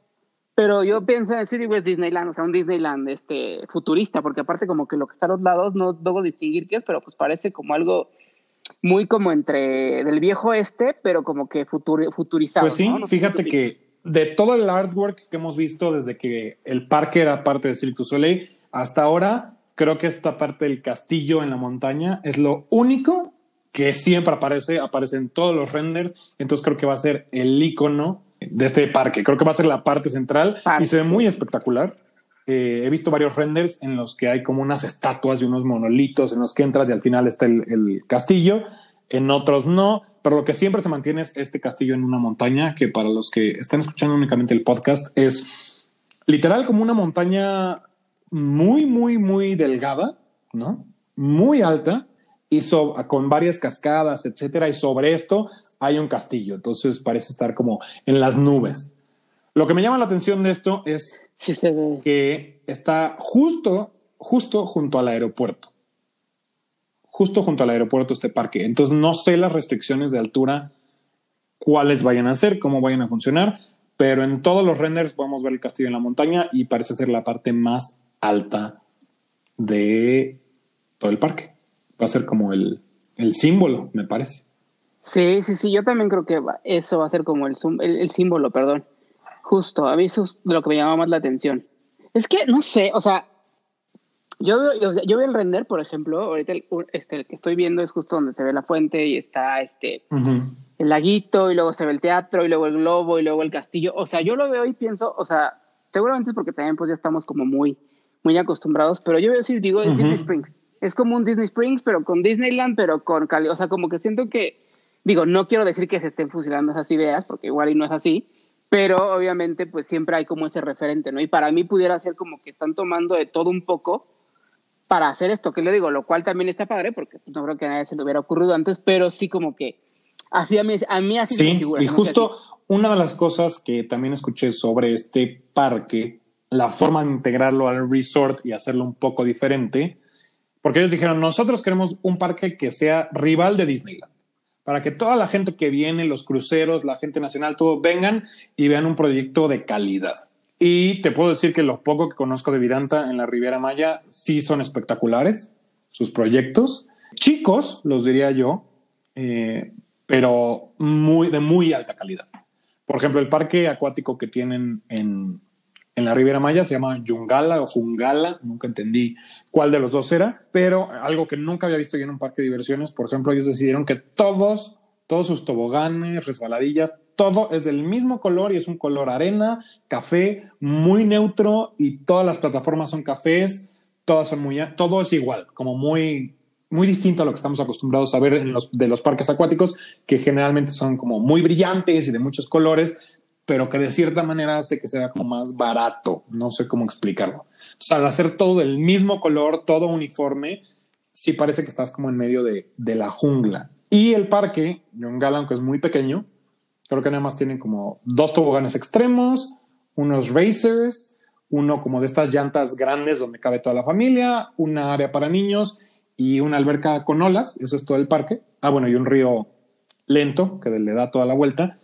Speaker 2: Pero yo pienso en City West Disneyland, o sea, un Disneyland este, futurista, porque aparte como que lo que está a los lados, no debo distinguir qué es, pero pues parece como algo muy como entre del viejo este, pero como que futurizado.
Speaker 1: Pues sí, fíjate que de todo el artwork que hemos visto desde que el parque era parte de Cirque du Soleil hasta ahora, creo que esta parte del castillo en la montaña es lo único que siempre aparece, aparece en todos los renders, entonces creo que va a ser el icono de este parque, creo que va a ser la parte central y se ve muy espectacular. Eh, he visto varios renders en los que hay como unas estatuas y unos monolitos en los que entras y al final está el, castillo, en otros no, pero lo que siempre se mantiene es este castillo en una montaña, que para los que están escuchando únicamente el podcast es literal como una montaña muy, muy, muy delgada, ¿no? Muy alta y con varias cascadas, etcétera. Y sobre esto hay un castillo. Entonces parece estar como en las nubes. Lo que me llama la atención de esto es que está justo, justo junto al aeropuerto justo junto al aeropuerto este parque. Entonces no sé las restricciones de altura, cuáles vayan a ser, cómo vayan a funcionar, pero en todos los renders podemos ver el castillo en la montaña y parece ser la parte más alta de todo el parque. Va a ser como el, el símbolo, me parece.
Speaker 2: Sí, sí, sí, yo también creo que eso va a ser como el, el, símbolo, perdón. Justo, a mí eso es lo que me llama más la atención. Es que, no sé, o sea, yo, yo, yo veo el render, por ejemplo, ahorita el, este, el que estoy viendo es justo donde se ve la fuente y está este, el laguito y luego se ve el teatro y luego el globo y luego el castillo. O sea, yo lo veo y pienso, o sea, seguramente es porque también pues ya estamos como muy, muy acostumbrados, pero yo veo si digo, es Disney Springs. Es como un Disney Springs, pero con Disneyland, pero con Cali. O sea, como que siento que Digo, no quiero decir que se estén fusilando esas ideas, porque igual y no es así, pero obviamente pues siempre hay como ese referente, ¿no? Y para mí pudiera ser como que están tomando de todo un poco para hacer esto, que le digo, lo cual también está padre, porque no creo que a nadie se le hubiera ocurrido antes, pero sí como que así a mí, a mí así
Speaker 1: sí, figura. Y justo una de las cosas que también escuché sobre este parque, la forma de integrarlo al resort y hacerlo un poco diferente, porque ellos dijeron, nosotros queremos un parque que sea rival de Disneyland para que toda la gente que viene, los cruceros, la gente nacional, todos vengan y vean un proyecto de calidad. Y te puedo decir que lo poco que conozco de Vidanta en la Riviera Maya sí son espectaculares, sus proyectos. Chicos, los diría yo, eh, pero muy, de muy alta calidad. Por ejemplo, el parque acuático que tienen en, en la Riviera Maya se llama Yungala o Jungala, nunca entendí cuál de los dos era, pero algo que nunca había visto yo en un parque de diversiones, por ejemplo, ellos decidieron que todos, todos sus toboganes, resbaladillas, todo es del mismo color y es un color arena, café, muy neutro y todas las plataformas son cafés, todas son muy, todo es igual, como muy, muy distinto a lo que estamos acostumbrados a ver en de los parques acuáticos, que generalmente son como muy brillantes y de muchos colores, pero que de cierta manera hace que sea como más barato. No sé cómo explicarlo. Sea, al hacer todo del mismo color, todo uniforme, sí parece que estás como en medio de, de la jungla. Y el parque, John Galán, que es muy pequeño, creo que nada más tiene como dos toboganes extremos, unos racers, uno como de estas llantas grandes donde cabe toda la familia, una área para niños y una alberca con olas, eso es todo el parque. Ah, bueno, y un río lento que le da toda la vuelta.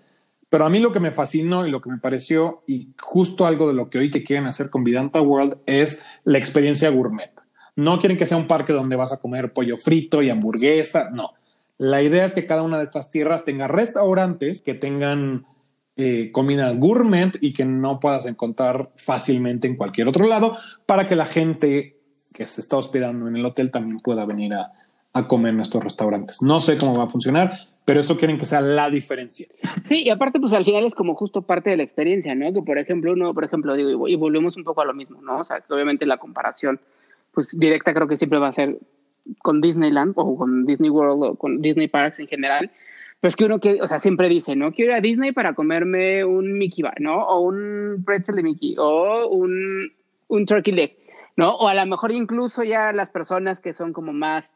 Speaker 1: Pero a mí lo que me fascinó y lo que me pareció, y justo algo de lo que hoy que quieren hacer con Vidanta World, es la experiencia gourmet. No quieren que sea un parque donde vas a comer pollo frito y hamburguesa, no. La idea es que cada una de estas tierras tenga restaurantes que tengan eh, comida gourmet y que no puedas encontrar fácilmente en cualquier otro lado para que la gente que se está hospedando en el hotel también pueda venir a, a comer en nuestros restaurantes. No sé cómo va a funcionar, pero eso quieren que sea la diferencia.
Speaker 2: Sí, y aparte, pues al final es como justo parte de la experiencia, ¿no? Que por ejemplo, uno, por ejemplo, digo, y volvemos un poco a lo mismo, ¿no? O sea, que obviamente la comparación, pues directa creo que siempre va a ser con Disneyland o con Disney World o con Disney Parks en general. Pues que uno que, o sea, siempre dice, ¿no? Quiero ir a Disney para comerme un Mickey Bar, ¿no? O un pretzel de Mickey, o un, un turkey leg, ¿no? O a lo mejor incluso ya las personas que son como más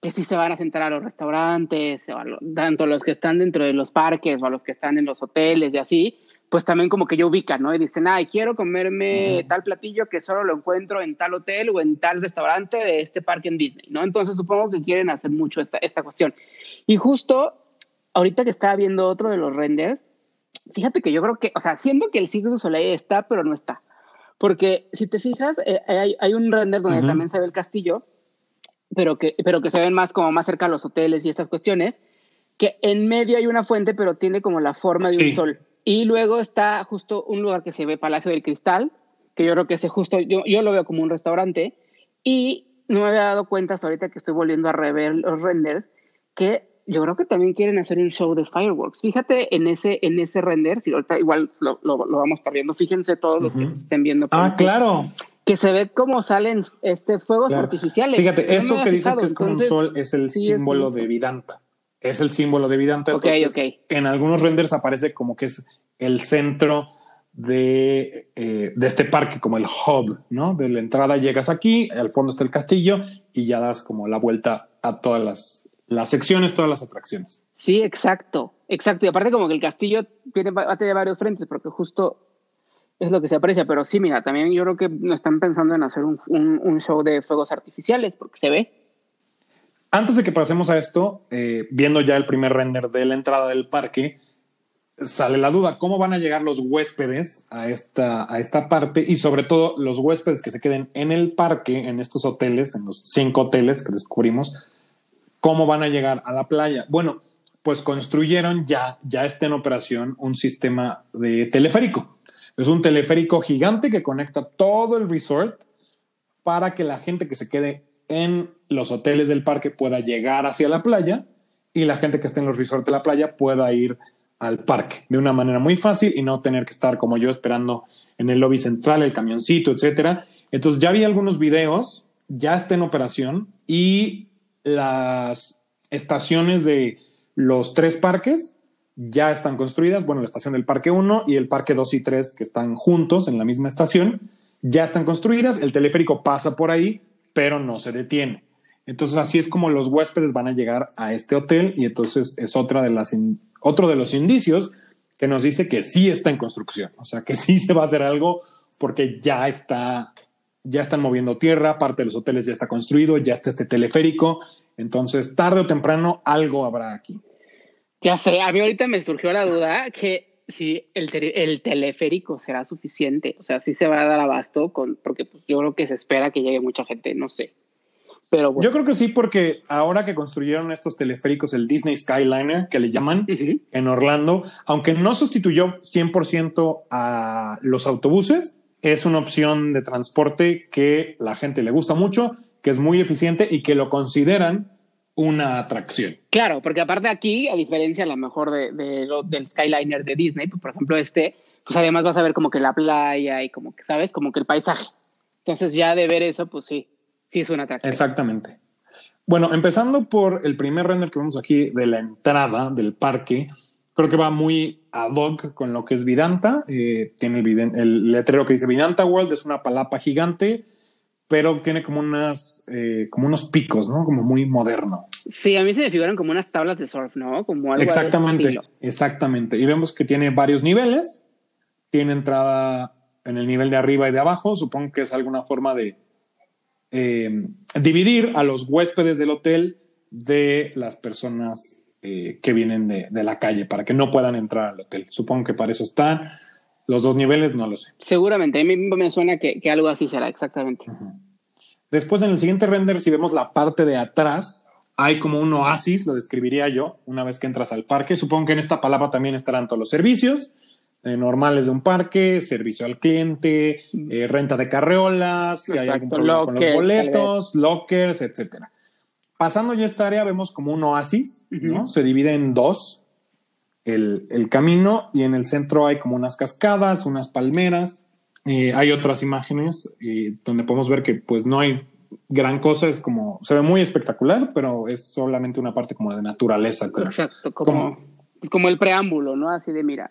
Speaker 2: que sí se van a sentar a los restaurantes, o tanto a los que están dentro de los parques o a los que están en los hoteles y así, pues también como que yo ubican, ¿no? Y dicen, ay, quiero comerme tal platillo que solo lo encuentro en tal hotel o en tal restaurante de este parque en Disney, ¿no? Entonces supongo que quieren hacer mucho esta, esta cuestión. Y justo ahorita que estaba viendo otro de los renders, fíjate que yo creo que, o sea, siento que el Cirque du Soleil está, pero no está. Porque si te fijas, eh, hay, hay, un render donde también se ve el castillo pero que, pero que se ven más como más cerca a los hoteles y estas cuestiones, que en medio hay una fuente, pero tiene como la forma de un sol. Y luego está justo un lugar que se ve Palacio del Cristal, que yo creo que ese justo, yo, yo lo veo como un restaurante, y no me había dado cuenta hasta ahorita que estoy volviendo a rever los renders, que yo creo que también quieren hacer un show de fireworks. Fíjate en ese, en ese render, si ahorita igual lo, lo, vamos a estar viendo, fíjense todos los que estén viendo.
Speaker 1: Ah, claro
Speaker 2: que se ve cómo salen este fuegos artificiales.
Speaker 1: Fíjate, eso que dices que es como un sol es el símbolo de Vidanta. Es el símbolo de Vidanta. Ok, ok. En algunos renders aparece como que es el centro de, eh, de, este parque, como el hub, ¿no? De la entrada llegas aquí, al fondo está el castillo y ya das como la vuelta a todas las, las secciones, todas las atracciones.
Speaker 2: Sí, exacto, exacto. Y aparte como que el castillo tiene, va a tener varios frentes porque justo es lo que se aprecia, pero sí, mira, también yo creo que no están pensando en hacer un, un, show de fuegos artificiales, porque se ve.
Speaker 1: Antes de que pasemos a esto, eh, viendo ya el primer render de la entrada del parque, sale la duda, ¿cómo van a llegar los huéspedes a esta, a esta parte? Y sobre todo los huéspedes que se queden en el parque, en estos hoteles, en los cinco hoteles que descubrimos, ¿cómo van a llegar a la playa? Bueno, pues construyeron ya, ya está en operación un sistema de teleférico. Es un teleférico gigante que conecta todo el resort para que la gente que se quede en los hoteles del parque pueda llegar hacia la playa y la gente que esté en los resorts de la playa pueda ir al parque de una manera muy fácil y no tener que estar como yo esperando en el lobby central, el camioncito, etcétera. Entonces ya vi algunos videos, ya está en operación y las estaciones de los tres parques ya están construidas. Bueno, la estación del Parque 1 y el Parque 2 y 3 que están juntos en la misma estación ya están construidas. El teleférico pasa por ahí, pero no se detiene. Entonces así es como los huéspedes van a llegar a este hotel y entonces es otra de las otro de los indicios que nos dice que sí está en construcción, o sea, que sí se va a hacer algo porque ya está ya están moviendo tierra, parte de los hoteles ya está construido, ya está este teleférico, entonces tarde o temprano algo habrá aquí.
Speaker 2: Ya sé, a mí ahorita me surgió la duda que si el, el teleférico será suficiente, o sea, si se va a dar abasto con, porque pues, yo creo que se espera que llegue mucha gente, no sé.
Speaker 1: Yo creo que sí, porque ahora que construyeron estos teleféricos, el Disney Skyliner, que le llaman en Orlando, aunque no sustituyó 100% a los autobuses, es una opción de transporte que la gente le gusta mucho, que es muy eficiente y que lo consideran una atracción.
Speaker 2: Claro, porque aparte aquí, a diferencia a lo mejor de, del Skyliner de Disney, pues, por ejemplo este, pues además vas a ver como que la playa y como que, ¿sabes? Como que el paisaje. Entonces ya de ver eso, pues sí, sí es una atracción.
Speaker 1: Exactamente. Bueno, empezando por el primer render que vemos aquí de la entrada del parque, creo que va muy ad hoc con lo que es Vidanta. Eh, tiene el, letrero que dice Vidanta World, es una palapa gigante, pero tiene como unas, eh, como unos picos, ¿no? Como muy moderno.
Speaker 2: Sí, a mí se me figuran como unas tablas de surf, ¿no? Como algo
Speaker 1: Exactamente, exactamente. Y vemos que tiene varios niveles. Tiene entrada en el nivel de arriba y de abajo. Supongo que es alguna forma de eh, dividir a los huéspedes del hotel de las personas eh, que vienen de, la calle para que no puedan entrar al hotel. Supongo que para eso están los dos niveles, no lo sé.
Speaker 2: Seguramente, a mí me suena que, algo así será, exactamente.
Speaker 1: Después, en el siguiente render, si vemos la parte de atrás, hay como un oasis, lo describiría yo, una vez que entras al parque. Supongo que en esta palabra también estarán todos los servicios eh, normales de un parque, servicio al cliente, eh, renta de carreolas, si hay algún problema con los boletos, lockers, etcétera. Pasando ya esta área vemos como un oasis, ¿no? Se divide en dos el, el, camino y en el centro hay como unas cascadas, unas palmeras. Eh, hay otras imágenes donde podemos ver que pues no hay gran cosa, es como, se ve muy espectacular, pero es solamente una parte como de naturaleza.
Speaker 2: Exacto, como es como el preámbulo, ¿no? Así de mira.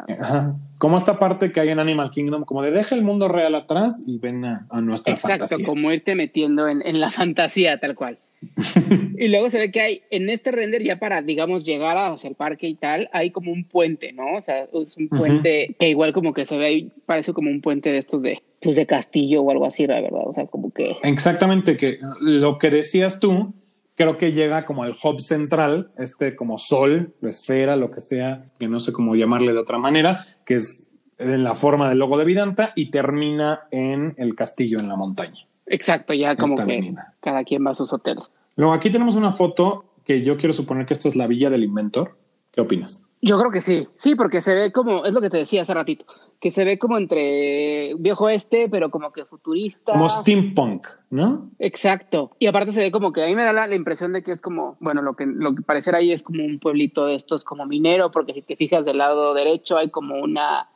Speaker 1: Como esta parte que hay en Animal Kingdom, como de deja el mundo real atrás y ven a, nuestra
Speaker 2: Exacto,
Speaker 1: fantasía.
Speaker 2: como irte metiendo en, en la fantasía, tal cual. y luego se ve que hay en este render ya para, digamos, llegar hacia el parque y tal, hay como un puente, ¿no? O sea, es un puente que igual como que se ve, parece como un puente de estos de, pues de castillo o algo así, la verdad. O sea, como que...
Speaker 1: Exactamente, que lo que decías tú creo que llega como al hub central, este como sol, la esfera, lo que sea, que no sé cómo llamarle de otra manera, que es en la forma del logo de Vidanta y termina en el castillo en la montaña.
Speaker 2: Exacto, ya como que cada quien va a sus hoteles.
Speaker 1: Luego aquí tenemos una foto que yo quiero suponer que esto es la villa del inventor. ¿Qué opinas?
Speaker 2: Yo creo que sí, sí, porque se ve como, es lo que te decía hace ratito, que se ve como entre viejo este, pero como que futurista.
Speaker 1: Como steampunk, ¿no?
Speaker 2: Exacto. Y aparte se ve como que a mí me da la, impresión de que es como, bueno, lo que, lo que pareciera ahí es como un pueblito de estos como minero, porque si te fijas del lado derecho hay como una,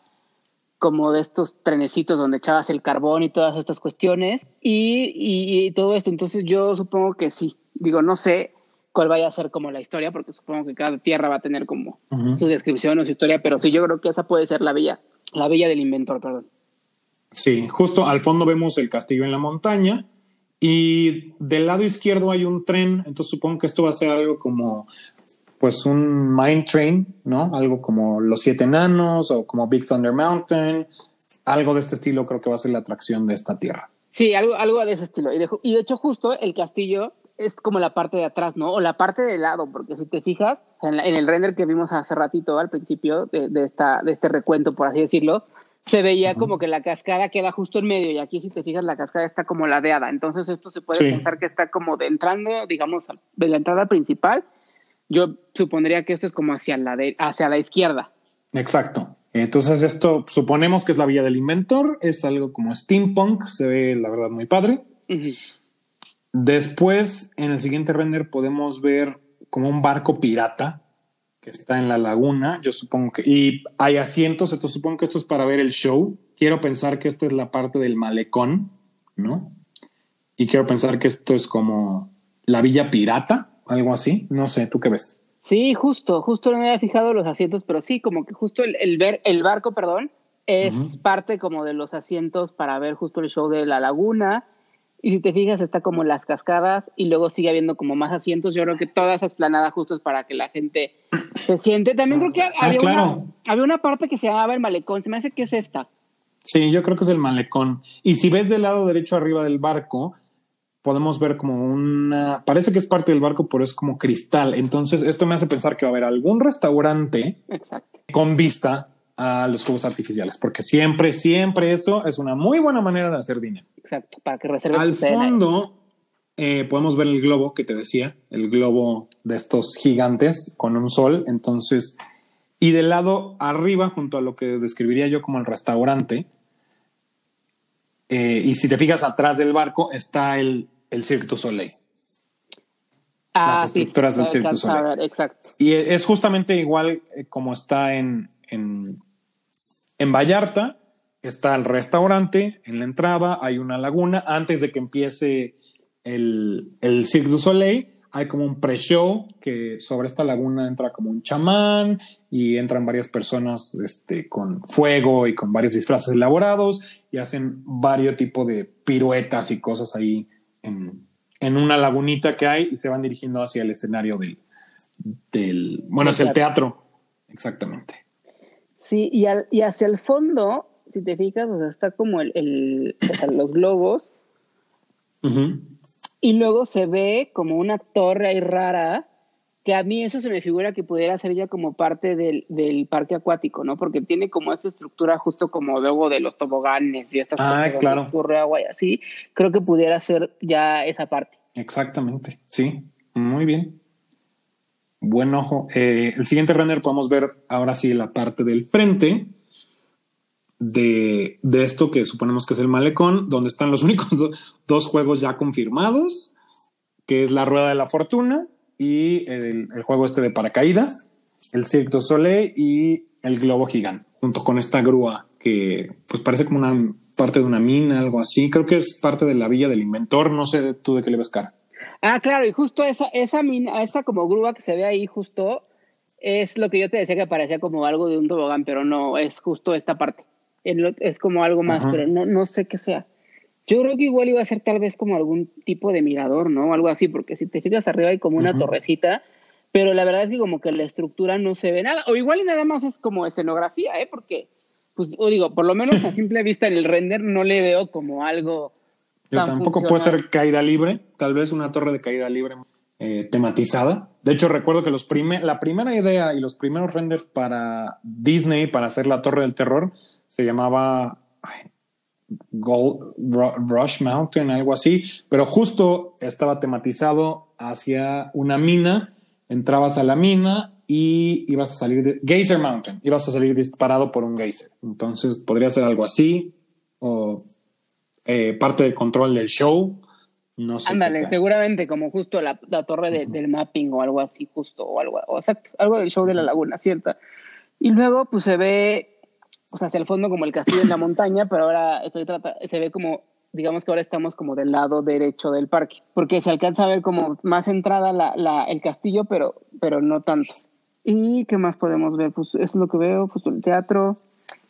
Speaker 2: como de estos trenecitos donde echabas el carbón y todas estas cuestiones y, y todo esto. Entonces yo supongo que sí. Digo, no sé, cuál vaya a ser como la historia, porque supongo que cada tierra va a tener como su descripción o su historia, pero sí, yo creo que esa puede ser la villa, la villa del inventor, perdón.
Speaker 1: Sí, justo al fondo vemos el castillo en la montaña y del lado izquierdo hay un tren, entonces supongo que esto va a ser algo como pues un mine train, ¿no? Algo como Los Siete Enanos o como Big Thunder Mountain, algo de este estilo creo que va a ser la atracción de esta tierra.
Speaker 2: Sí, algo, algo de ese estilo. Y de, y de hecho justo el castillo es como la parte de atrás, ¿no? O la parte de lado, porque si te fijas, en, el render que vimos hace ratito al principio de, esta, de este recuento, por así decirlo, se veía como que la cascada queda justo en medio y aquí si te fijas la cascada está como ladeada. Entonces esto se puede pensar que está como de entrando, digamos, de la entrada principal. Yo supondría que esto es como hacia la, de, hacia la izquierda.
Speaker 1: Exacto. Entonces esto suponemos que es la villa del inventor, es algo como steampunk, se ve la verdad muy padre. Después, en el siguiente render podemos ver como un barco pirata que está en la laguna, yo supongo que, y hay asientos, entonces supongo que esto es para ver el show. Quiero pensar que esta es la parte del malecón, ¿no? Y quiero pensar que esto es como la villa pirata, algo así. No sé, ¿tú qué ves?
Speaker 2: Sí, justo, justo no me había fijado los asientos, pero sí, como que justo el, ver, el barco, perdón, es parte como de los asientos para ver justo el show de la laguna y si te fijas, está como las cascadas y luego sigue habiendo como más asientos. Yo creo que toda esa explanada justo es para que la gente se siente. También creo que ah, había, una, había una parte que se llamaba el malecón. Se me hace que es esta.
Speaker 1: Sí, yo creo que es el malecón. Y si ves del lado derecho arriba del barco, podemos ver como una. Parece que es parte del barco, pero es como cristal. Entonces, esto me hace pensar que va a haber algún restaurante
Speaker 2: Exacto.
Speaker 1: con vista a los fuegos artificiales, porque siempre, siempre eso es una muy buena manera de hacer dinero.
Speaker 2: Exacto, para que reserves.
Speaker 1: Al fondo eh, podemos ver el globo que te decía, el globo de estos gigantes con un sol. Entonces, y del lado arriba, junto a lo que describiría yo como el restaurante, eh, y si te fijas atrás del barco está el, el Cirque du Soleil.
Speaker 2: Ah, Las estructuras del Cirque du Soleil. exacto.
Speaker 1: Y es justamente igual eh, como está en, en en Vallarta está el restaurante, en la entrada hay una laguna, antes de que empiece el, el Cirque du Soleil, hay como un pre-show que sobre esta laguna entra como un chamán y entran varias personas este, con fuego y con varios disfraces elaborados y hacen varios tipos de piruetas y cosas ahí en, en, una lagunita que hay y se van dirigiendo hacia el escenario del, del bueno, es el teatro, exactamente.
Speaker 2: Sí, y, al, y hacia el fondo, si te fijas, o sea, está como el, el o sea, los globos. Y luego se ve como una torre ahí rara, que a mí eso se me figura que pudiera ser ya como parte del, del parque acuático, ¿no? Porque tiene como esta estructura justo como luego de los toboganes y estas
Speaker 1: ah,
Speaker 2: cosas
Speaker 1: claro.
Speaker 2: ocurre agua y así. Creo que pudiera ser ya esa parte.
Speaker 1: Exactamente, sí, muy bien. Buen ojo. Eh, el siguiente render podemos ver ahora sí la parte del frente de, esto que suponemos que es el malecón, donde están los únicos dos juegos ya confirmados, que es la Rueda de la Fortuna y el, juego este de paracaídas, el Cirque du Soleil y el Globo Gigante, junto con esta grúa que pues parece como una parte de una mina, algo así. Creo que es parte de la Villa del Inventor, no sé tú de qué le ves cara.
Speaker 2: Ah, claro, y justo esa, esa mina, esta como grúa que se ve ahí justo, es lo que yo te decía que parecía como algo de un tobogán, pero no, es justo esta parte. Es como algo más, pero no, no sé qué sea. Yo creo que igual iba a ser tal vez como algún tipo de mirador, ¿no? Algo así, porque si te fijas arriba hay como una torrecita, pero la verdad es que como que la estructura no se ve nada, o igual y nada más es como escenografía, ¿eh? Porque, pues, o digo, por lo menos a simple vista en el render no le veo como algo
Speaker 1: tampoco puede ser caída libre, tal vez una torre de caída libre eh, tematizada. De hecho, recuerdo que los la primera idea y los primeros renders para Disney para hacer la torre del terror se llamaba Gold Rush Mountain, algo así, pero justo estaba tematizado hacia una mina. Entrabas a la mina y ibas a salir de Geyser Mountain, ibas a salir disparado por un geyser. Entonces podría ser algo así o eh, parte del control del show. No sé.
Speaker 2: Ándale, seguramente como justo la, torre del mapping o algo así, justo, o algo, o sea, algo del show de la laguna, ¿cierto? Y luego, pues se ve, o sea, hacia el fondo como el castillo en la montaña, pero ahora estoy trata, se ve como, digamos que ahora estamos como del lado derecho del parque, porque se alcanza a ver como más entrada la, la, el castillo, pero, pero no tanto. ¿Y qué más podemos ver? Pues eso es lo que veo, pues el teatro.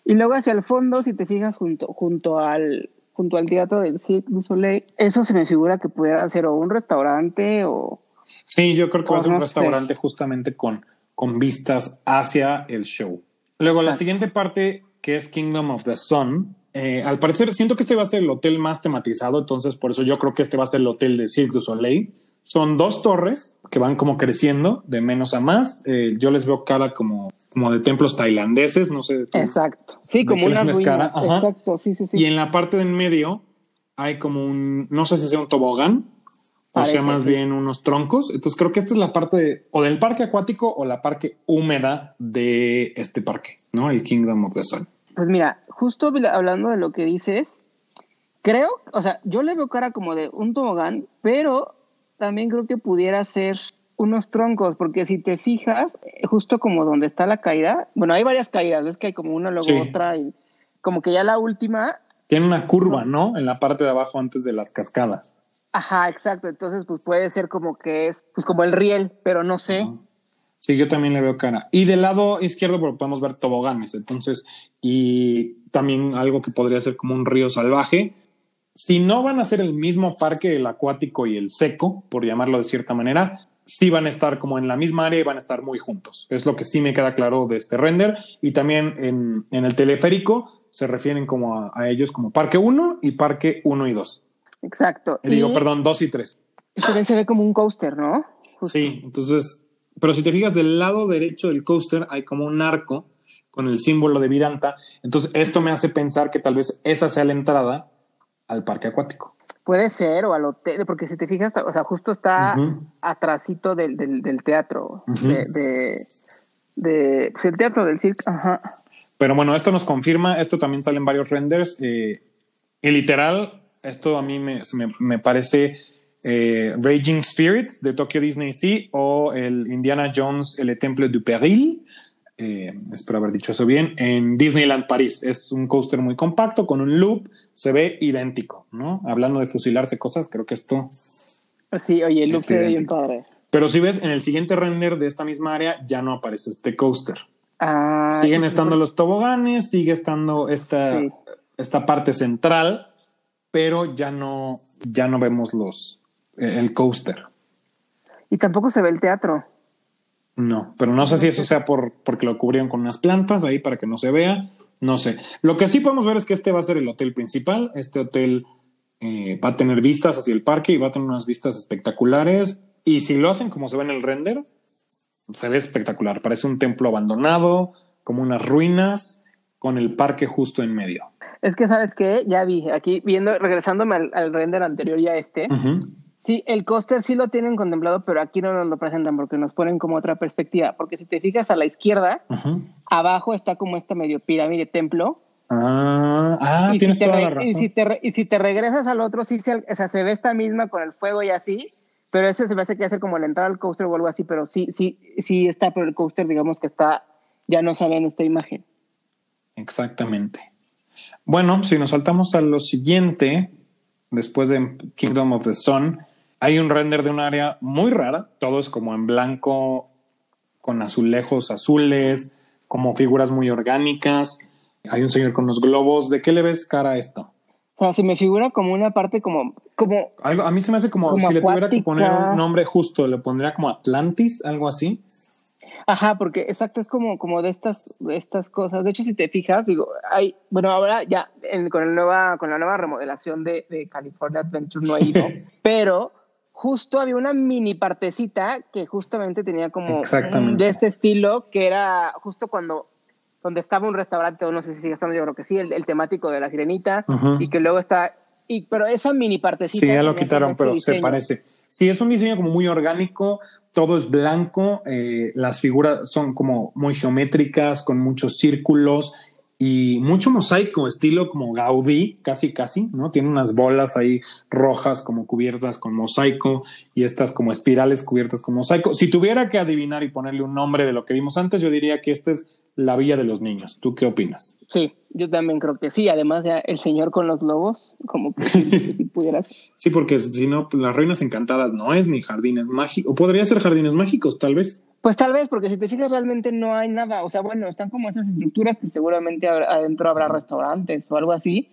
Speaker 2: Y luego hacia el fondo, si te fijas junto, junto al, junto al teatro del Cirque du Soleil, eso se me figura que pudiera ser o un restaurante o...
Speaker 1: Sí, yo creo que va a ser un restaurante justamente con, con vistas hacia el show. Luego, la siguiente parte, que es Kingdom of the Sun, eh, al parecer siento que este va a ser el hotel más tematizado, entonces por eso yo creo que este va a ser el hotel de Cirque du Soleil, son dos torres que van como creciendo de menos a más. Eh, yo les veo cara como, como de templos tailandeses, no sé.
Speaker 2: Exacto. Sí, como una ruinas. Exacto, sí, sí, sí.
Speaker 1: Y en la parte de en medio hay como un, no sé si sea un tobogán o sea más bien unos troncos. Entonces creo que esta es la parte o del parque acuático o la parte húmeda de este parque, ¿no? El Kingdom of the Sun.
Speaker 2: Pues mira, justo hablando de lo que dices, creo, o sea, yo le veo cara como de un tobogán, pero también creo que pudiera ser unos troncos, porque si te fijas, eh, justo como donde está la caída, bueno, hay varias caídas, ves que hay como una, luego otra, y como que ya la última.
Speaker 1: Tiene una curva, ¿no? En la parte de abajo antes de las cascadas.
Speaker 2: Ajá, exacto. Entonces, pues puede ser como que es, pues como el riel, pero no sé.
Speaker 1: Sí, yo también le veo cara. Y del lado izquierdo podemos ver toboganes, entonces, y también algo que podría ser como un río salvaje. Si no van a ser el mismo parque, el acuático y el seco, por llamarlo de cierta manera, sí van a estar como en la misma área y van a estar muy juntos. Es lo que sí me queda claro de este render. Y también en, en el teleférico se refieren como a, a ellos como Parque 1 y Parque 1 y 2.
Speaker 2: Exacto.
Speaker 1: Y digo, perdón, dos y tres.
Speaker 2: También se ve como un coaster, ¿no?
Speaker 1: Sí, entonces, pero si te fijas del lado derecho del coaster hay como un arco con el símbolo de Vidanta. Entonces, esto me hace pensar que tal vez esa sea la entrada al parque acuático.
Speaker 2: Puede ser, o al hotel, porque si te fijas, o sea, justo está atrásito del, del, teatro, de, de, pues, el teatro del circo, ajá.
Speaker 1: Pero bueno, esto nos confirma, esto también salen varios renders, eh, y literal, esto a mí me, me, parece eh, Raging Spirit de Tokyo Disney Sea o el Indiana Jones El Temple du Peril. Eh, espero haber dicho eso bien, en Disneyland París. Es un coaster muy compacto con un loop, se ve idéntico, ¿no? Hablando de fusilarse cosas, creo que esto...
Speaker 2: Sí, oye, el loop se ve bien padre.
Speaker 1: Pero si ves, en el siguiente render de esta misma área ya no aparece este coaster. Ah, Siguen estando los toboganes, sigue estando esta, esta parte central, pero ya no, ya no vemos los, el coaster.
Speaker 2: Y tampoco se ve el teatro.
Speaker 1: No, pero no sé si eso sea por, porque lo cubrieron con unas plantas ahí para que no se vea. No sé. Lo que sí podemos ver es que este va a ser el hotel principal. Este hotel eh, va a tener vistas hacia el parque y va a tener unas vistas espectaculares. Y si lo hacen como se ve en el render, se ve espectacular. Parece un templo abandonado, como unas ruinas, con el parque justo en medio.
Speaker 2: Es que, ¿sabes qué? Ya vi, aquí viendo, regresándome al, render anterior ya este, sí, el coaster sí lo tienen contemplado, pero aquí no nos lo presentan porque nos ponen como otra perspectiva. Porque si te fijas a la izquierda, abajo está como esta medio pirámide templo.
Speaker 1: Ah, ah tienes toda la razón.
Speaker 2: Y si, te, y si te regresas al otro, sí se, o sea, se ve esta misma con el fuego y así, pero ese se me hace que hacer como la entrada al coaster o algo así, pero sí, sí, sí está, pero el coaster digamos que está, ya no sale en esta imagen.
Speaker 1: Exactamente. Bueno, si nos saltamos a lo siguiente, después de Kingdom of the Sun, hay un render de un área muy rara, todo es como en blanco, con azulejos azules, como figuras muy orgánicas. Hay un señor con los globos. ¿De qué le ves cara a esto?
Speaker 2: O sea, se me figura como una parte como... como
Speaker 1: algo, a mí se me hace como, si le tuviera que poner un nombre justo, le pondría como Atlantis, algo así.
Speaker 2: Ajá, porque exacto, es como, como de estas, estas cosas. De hecho, si te fijas, digo, hay, bueno, ahora ya con, el nueva, con la nueva remodelación de, de California Adventure no he ido, pero justo había una mini partecita que justamente tenía como de este estilo, que era justo cuando donde estaba un restaurante, o no sé si sigue estando, yo creo que sí, el, temático de la sirenita, y que luego está, y, pero esa mini partecita.
Speaker 1: Sí, ya lo quitaron, pero se parece. Sí, es un diseño como muy orgánico, todo es blanco, eh, las figuras son como muy geométricas, con muchos círculos y mucho mosaico, estilo como Gaudí, casi, casi, ¿no? Tiene unas bolas ahí rojas como cubiertas con mosaico y estas como espirales cubiertas con mosaico. Si tuviera que adivinar y ponerle un nombre de lo que vimos antes, yo diría que este es la Villa de los Niños. ¿Tú qué opinas?
Speaker 2: Sí, yo también creo que sí. Además, ya el señor con los globos, como que si pudieras.
Speaker 1: Sí, porque si no, las Reinas Encantadas no es ni jardines mágicos. O podría ser jardines mágicos, tal vez.
Speaker 2: Pues tal vez, porque si te fijas, realmente no hay nada. O sea, bueno, están como esas estructuras que seguramente adentro habrá restaurantes o algo así,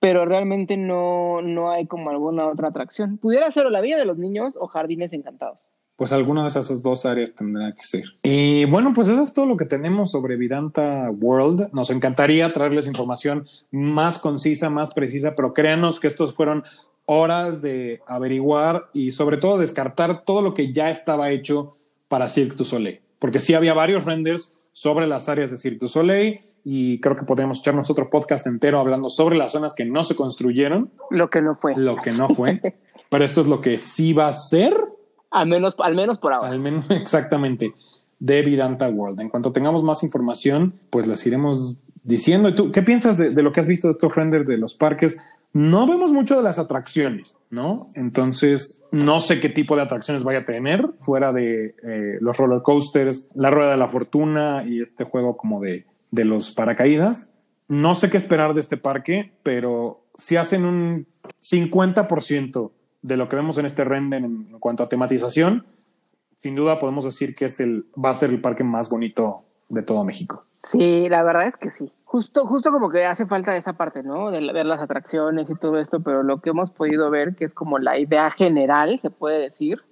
Speaker 2: pero realmente no, no hay como alguna otra atracción. Pudiera ser o la Villa de los Niños o Jardines Encantados.
Speaker 1: pues alguna de esas dos áreas tendrá que ser. Y bueno, pues eso es todo lo que tenemos sobre Vidanta World. Nos encantaría traerles información más concisa, más precisa, pero créanos que estos fueron horas de averiguar y sobre todo descartar todo lo que ya estaba hecho para Cirque du Soleil, porque sí había varios renders sobre las áreas de Cirque du Soleil y creo que podemos echarnos otro podcast entero hablando sobre las zonas que no se construyeron.
Speaker 2: Lo que no fue.
Speaker 1: Lo que no fue. pero esto es lo que sí va a ser
Speaker 2: al menos, al menos por ahora.
Speaker 1: Al menos, exactamente, de Vidanta World. En cuanto tengamos más información, pues les iremos diciendo. ¿Y tú qué piensas de, lo que has visto de estos renders de los parques? No vemos mucho de las atracciones, ¿no? Entonces, no sé qué tipo de atracciones vaya a tener fuera de eh, los roller coasters, la rueda de la fortuna y este juego como de, de los paracaídas. No sé qué esperar de este parque, pero si hacen un 50% de lo que vemos en este render en, cuanto a tematización, sin duda podemos decir que es el, va a ser el parque más bonito de todo México.
Speaker 2: Sí, la verdad es que sí. Justo, justo como que hace falta esa parte, ¿no? De ver las atracciones y todo esto, pero lo que hemos podido ver, que es como la idea general, se puede decir,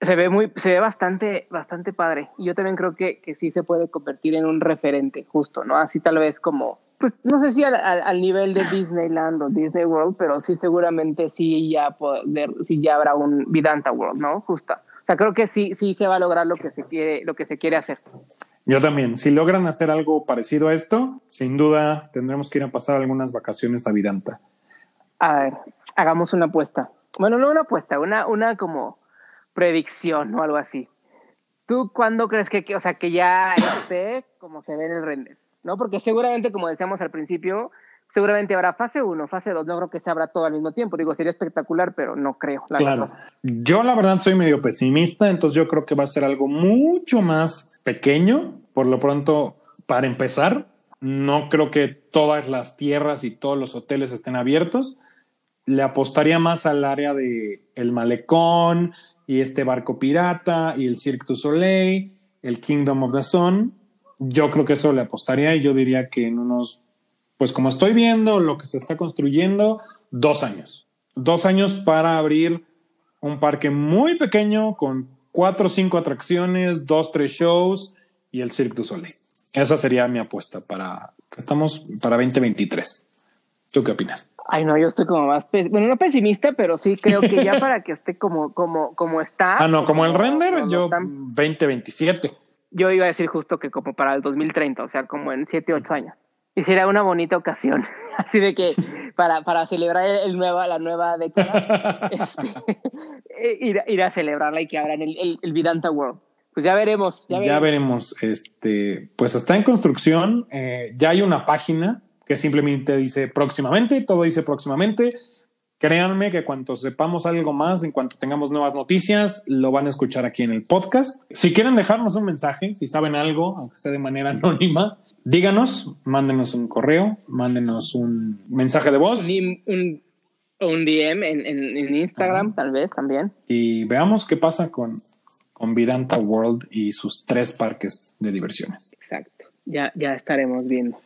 Speaker 2: se ve muy, se ve bastante, bastante padre. Y yo también creo que, que sí se puede convertir en un referente, justo, ¿no? Así tal vez como pues no sé si al, nivel de Disneyland o Disney World, pero sí seguramente sí ya poder, sí ya habrá un Vidanta World, ¿no? Justa. O sea, creo que sí, sí se va a lograr lo que se quiere, lo que se quiere hacer.
Speaker 1: Yo también. Si logran hacer algo parecido a esto, sin duda tendremos que ir a pasar algunas vacaciones a Vidanta.
Speaker 2: A ver, hagamos una apuesta. Bueno, no una apuesta, una, una como predicción o algo así. ¿Tú cuándo crees que, o sea, que ya esté como se ve en el render? ¿no? Porque seguramente, como decíamos al principio, seguramente habrá fase 1, fase 2, no creo que se abra todo al mismo tiempo, digo, sería espectacular, pero no creo.
Speaker 1: claro, yo la verdad soy medio pesimista, entonces yo creo que va a ser algo mucho más pequeño, por lo pronto, para empezar, no creo que todas las tierras y todos los hoteles estén abiertos, le apostaría más al área de el malecón y este barco pirata y el Cirque du Soleil, el Kingdom of the Sun, yo creo que eso le apostaría y yo diría que en unos, pues como estoy viendo lo que se está construyendo, dos años. Dos años para abrir un parque muy pequeño con cuatro o cinco atracciones, dos, tres shows y el Cirque du Soleil. Esa sería mi apuesta para, estamos para 2023. ¿Tú qué opinas?
Speaker 2: Ay, no, yo estoy como más, bueno, no pesimista, pero sí creo que ya para que esté como, como, como está.
Speaker 1: Ah, no, como, el render, yo 2027
Speaker 2: yo iba a decir justo que como para el 2030, o sea, como en 7, 8 años. Y sería una bonita ocasión, así de que para, para celebrar el nueva, la nueva década, este, ir, ir, a celebrarla y que abran el, el, el Vidanta World. Pues ya veremos.
Speaker 1: Ya veremos. Este, pues está en construcción. Eh, ya hay una página que simplemente dice próximamente, todo dice próximamente. Créanme que cuando sepamos algo más, en cuanto tengamos nuevas noticias, lo van a escuchar aquí en el podcast. Si quieren dejarnos un mensaje, si saben algo, aunque sea de manera anónima, díganos, mándenos un correo, mándenos un mensaje de voz.
Speaker 2: Un, un, DM en, Instagram, tal vez también.
Speaker 1: Y veamos qué pasa con, con Vidanta World y sus tres parques de diversiones.
Speaker 2: Exacto, ya, ya estaremos viendo.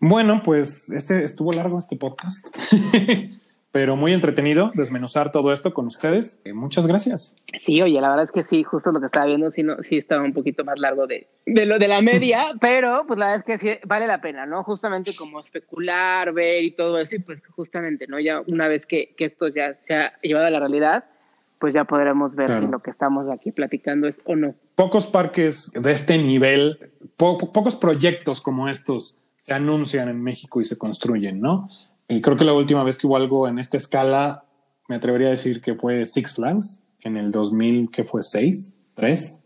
Speaker 1: Bueno, pues este estuvo largo este podcast. pero muy entretenido desmenuzar todo esto con ustedes. Eh, muchas gracias.
Speaker 2: Sí, oye, la verdad es que sí, justo lo que estaba viendo, sí, no, sí estaba un poquito más largo de, de lo de la media, pero pues la verdad es que sí vale la pena, ¿no? Justamente como especular, ver y todo eso, y pues justamente, ¿no? Ya una vez que, que esto ya se ha llevado a la realidad, pues ya podremos ver si lo que estamos aquí platicando es o no.
Speaker 1: Pocos parques de este nivel, pocos proyectos como estos se anuncian en México y se construyen, ¿no? Y creo que la última vez que hubo algo en esta escala, me atrevería a decir que fue Six Flags en el 2000, que fue 6, 3,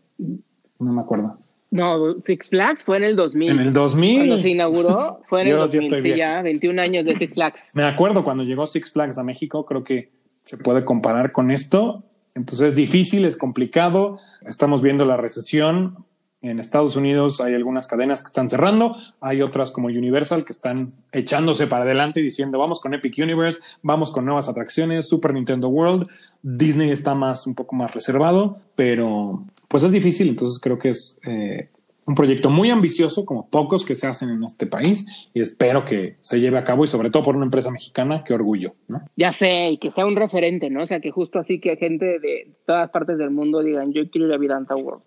Speaker 1: no me acuerdo.
Speaker 2: No, Six Flags fue en el 2000.
Speaker 1: En el 2000.
Speaker 2: Cuando se inauguró, fue en el 2000. Sí, ya 21 años de Six Flags.
Speaker 1: Me acuerdo cuando llegó Six Flags a México, creo que se puede comparar con esto. Entonces es difícil, es complicado. Estamos viendo la recesión. En Estados Unidos hay algunas cadenas que están cerrando, hay otras como Universal que están echándose para adelante y diciendo vamos con Epic Universe, vamos con nuevas atracciones, Super Nintendo World, Disney está más un poco más reservado, pero pues es difícil, entonces creo que es eh, un proyecto muy ambicioso, como pocos que se hacen en este país, y espero que se lleve a cabo y sobre todo por una empresa mexicana, qué orgullo, ¿no?
Speaker 2: Ya sé, y que sea un referente, ¿no? O sea, que justo así que gente de todas partes del mundo digan, yo quiero ir a Vidanta World.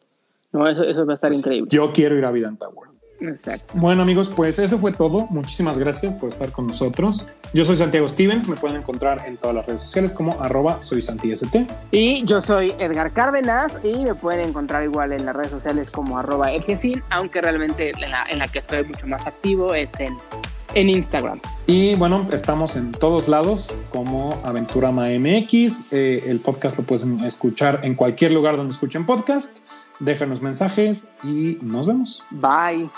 Speaker 2: No, eso, eso va a estar
Speaker 1: Pues,
Speaker 2: increíble.
Speaker 1: Yo quiero ir a Vidanta World.
Speaker 2: Exacto.
Speaker 1: Bueno amigos, pues eso fue todo. Muchísimas gracias por estar con nosotros. Yo soy Santiago Stevens, me pueden encontrar en todas las redes sociales como arroba soy SantiST.
Speaker 2: Y yo soy Edgar Cárdenas y me pueden encontrar igual en las redes sociales como arroba Edgesin, aunque realmente en la, en la que estoy mucho más activo es en, en Instagram.
Speaker 1: Y bueno, estamos en todos lados como Aventurama MX. Eh, el podcast lo pueden escuchar en cualquier lugar donde escuchen podcast. Déjanos mensajes y nos vemos.
Speaker 2: Bye.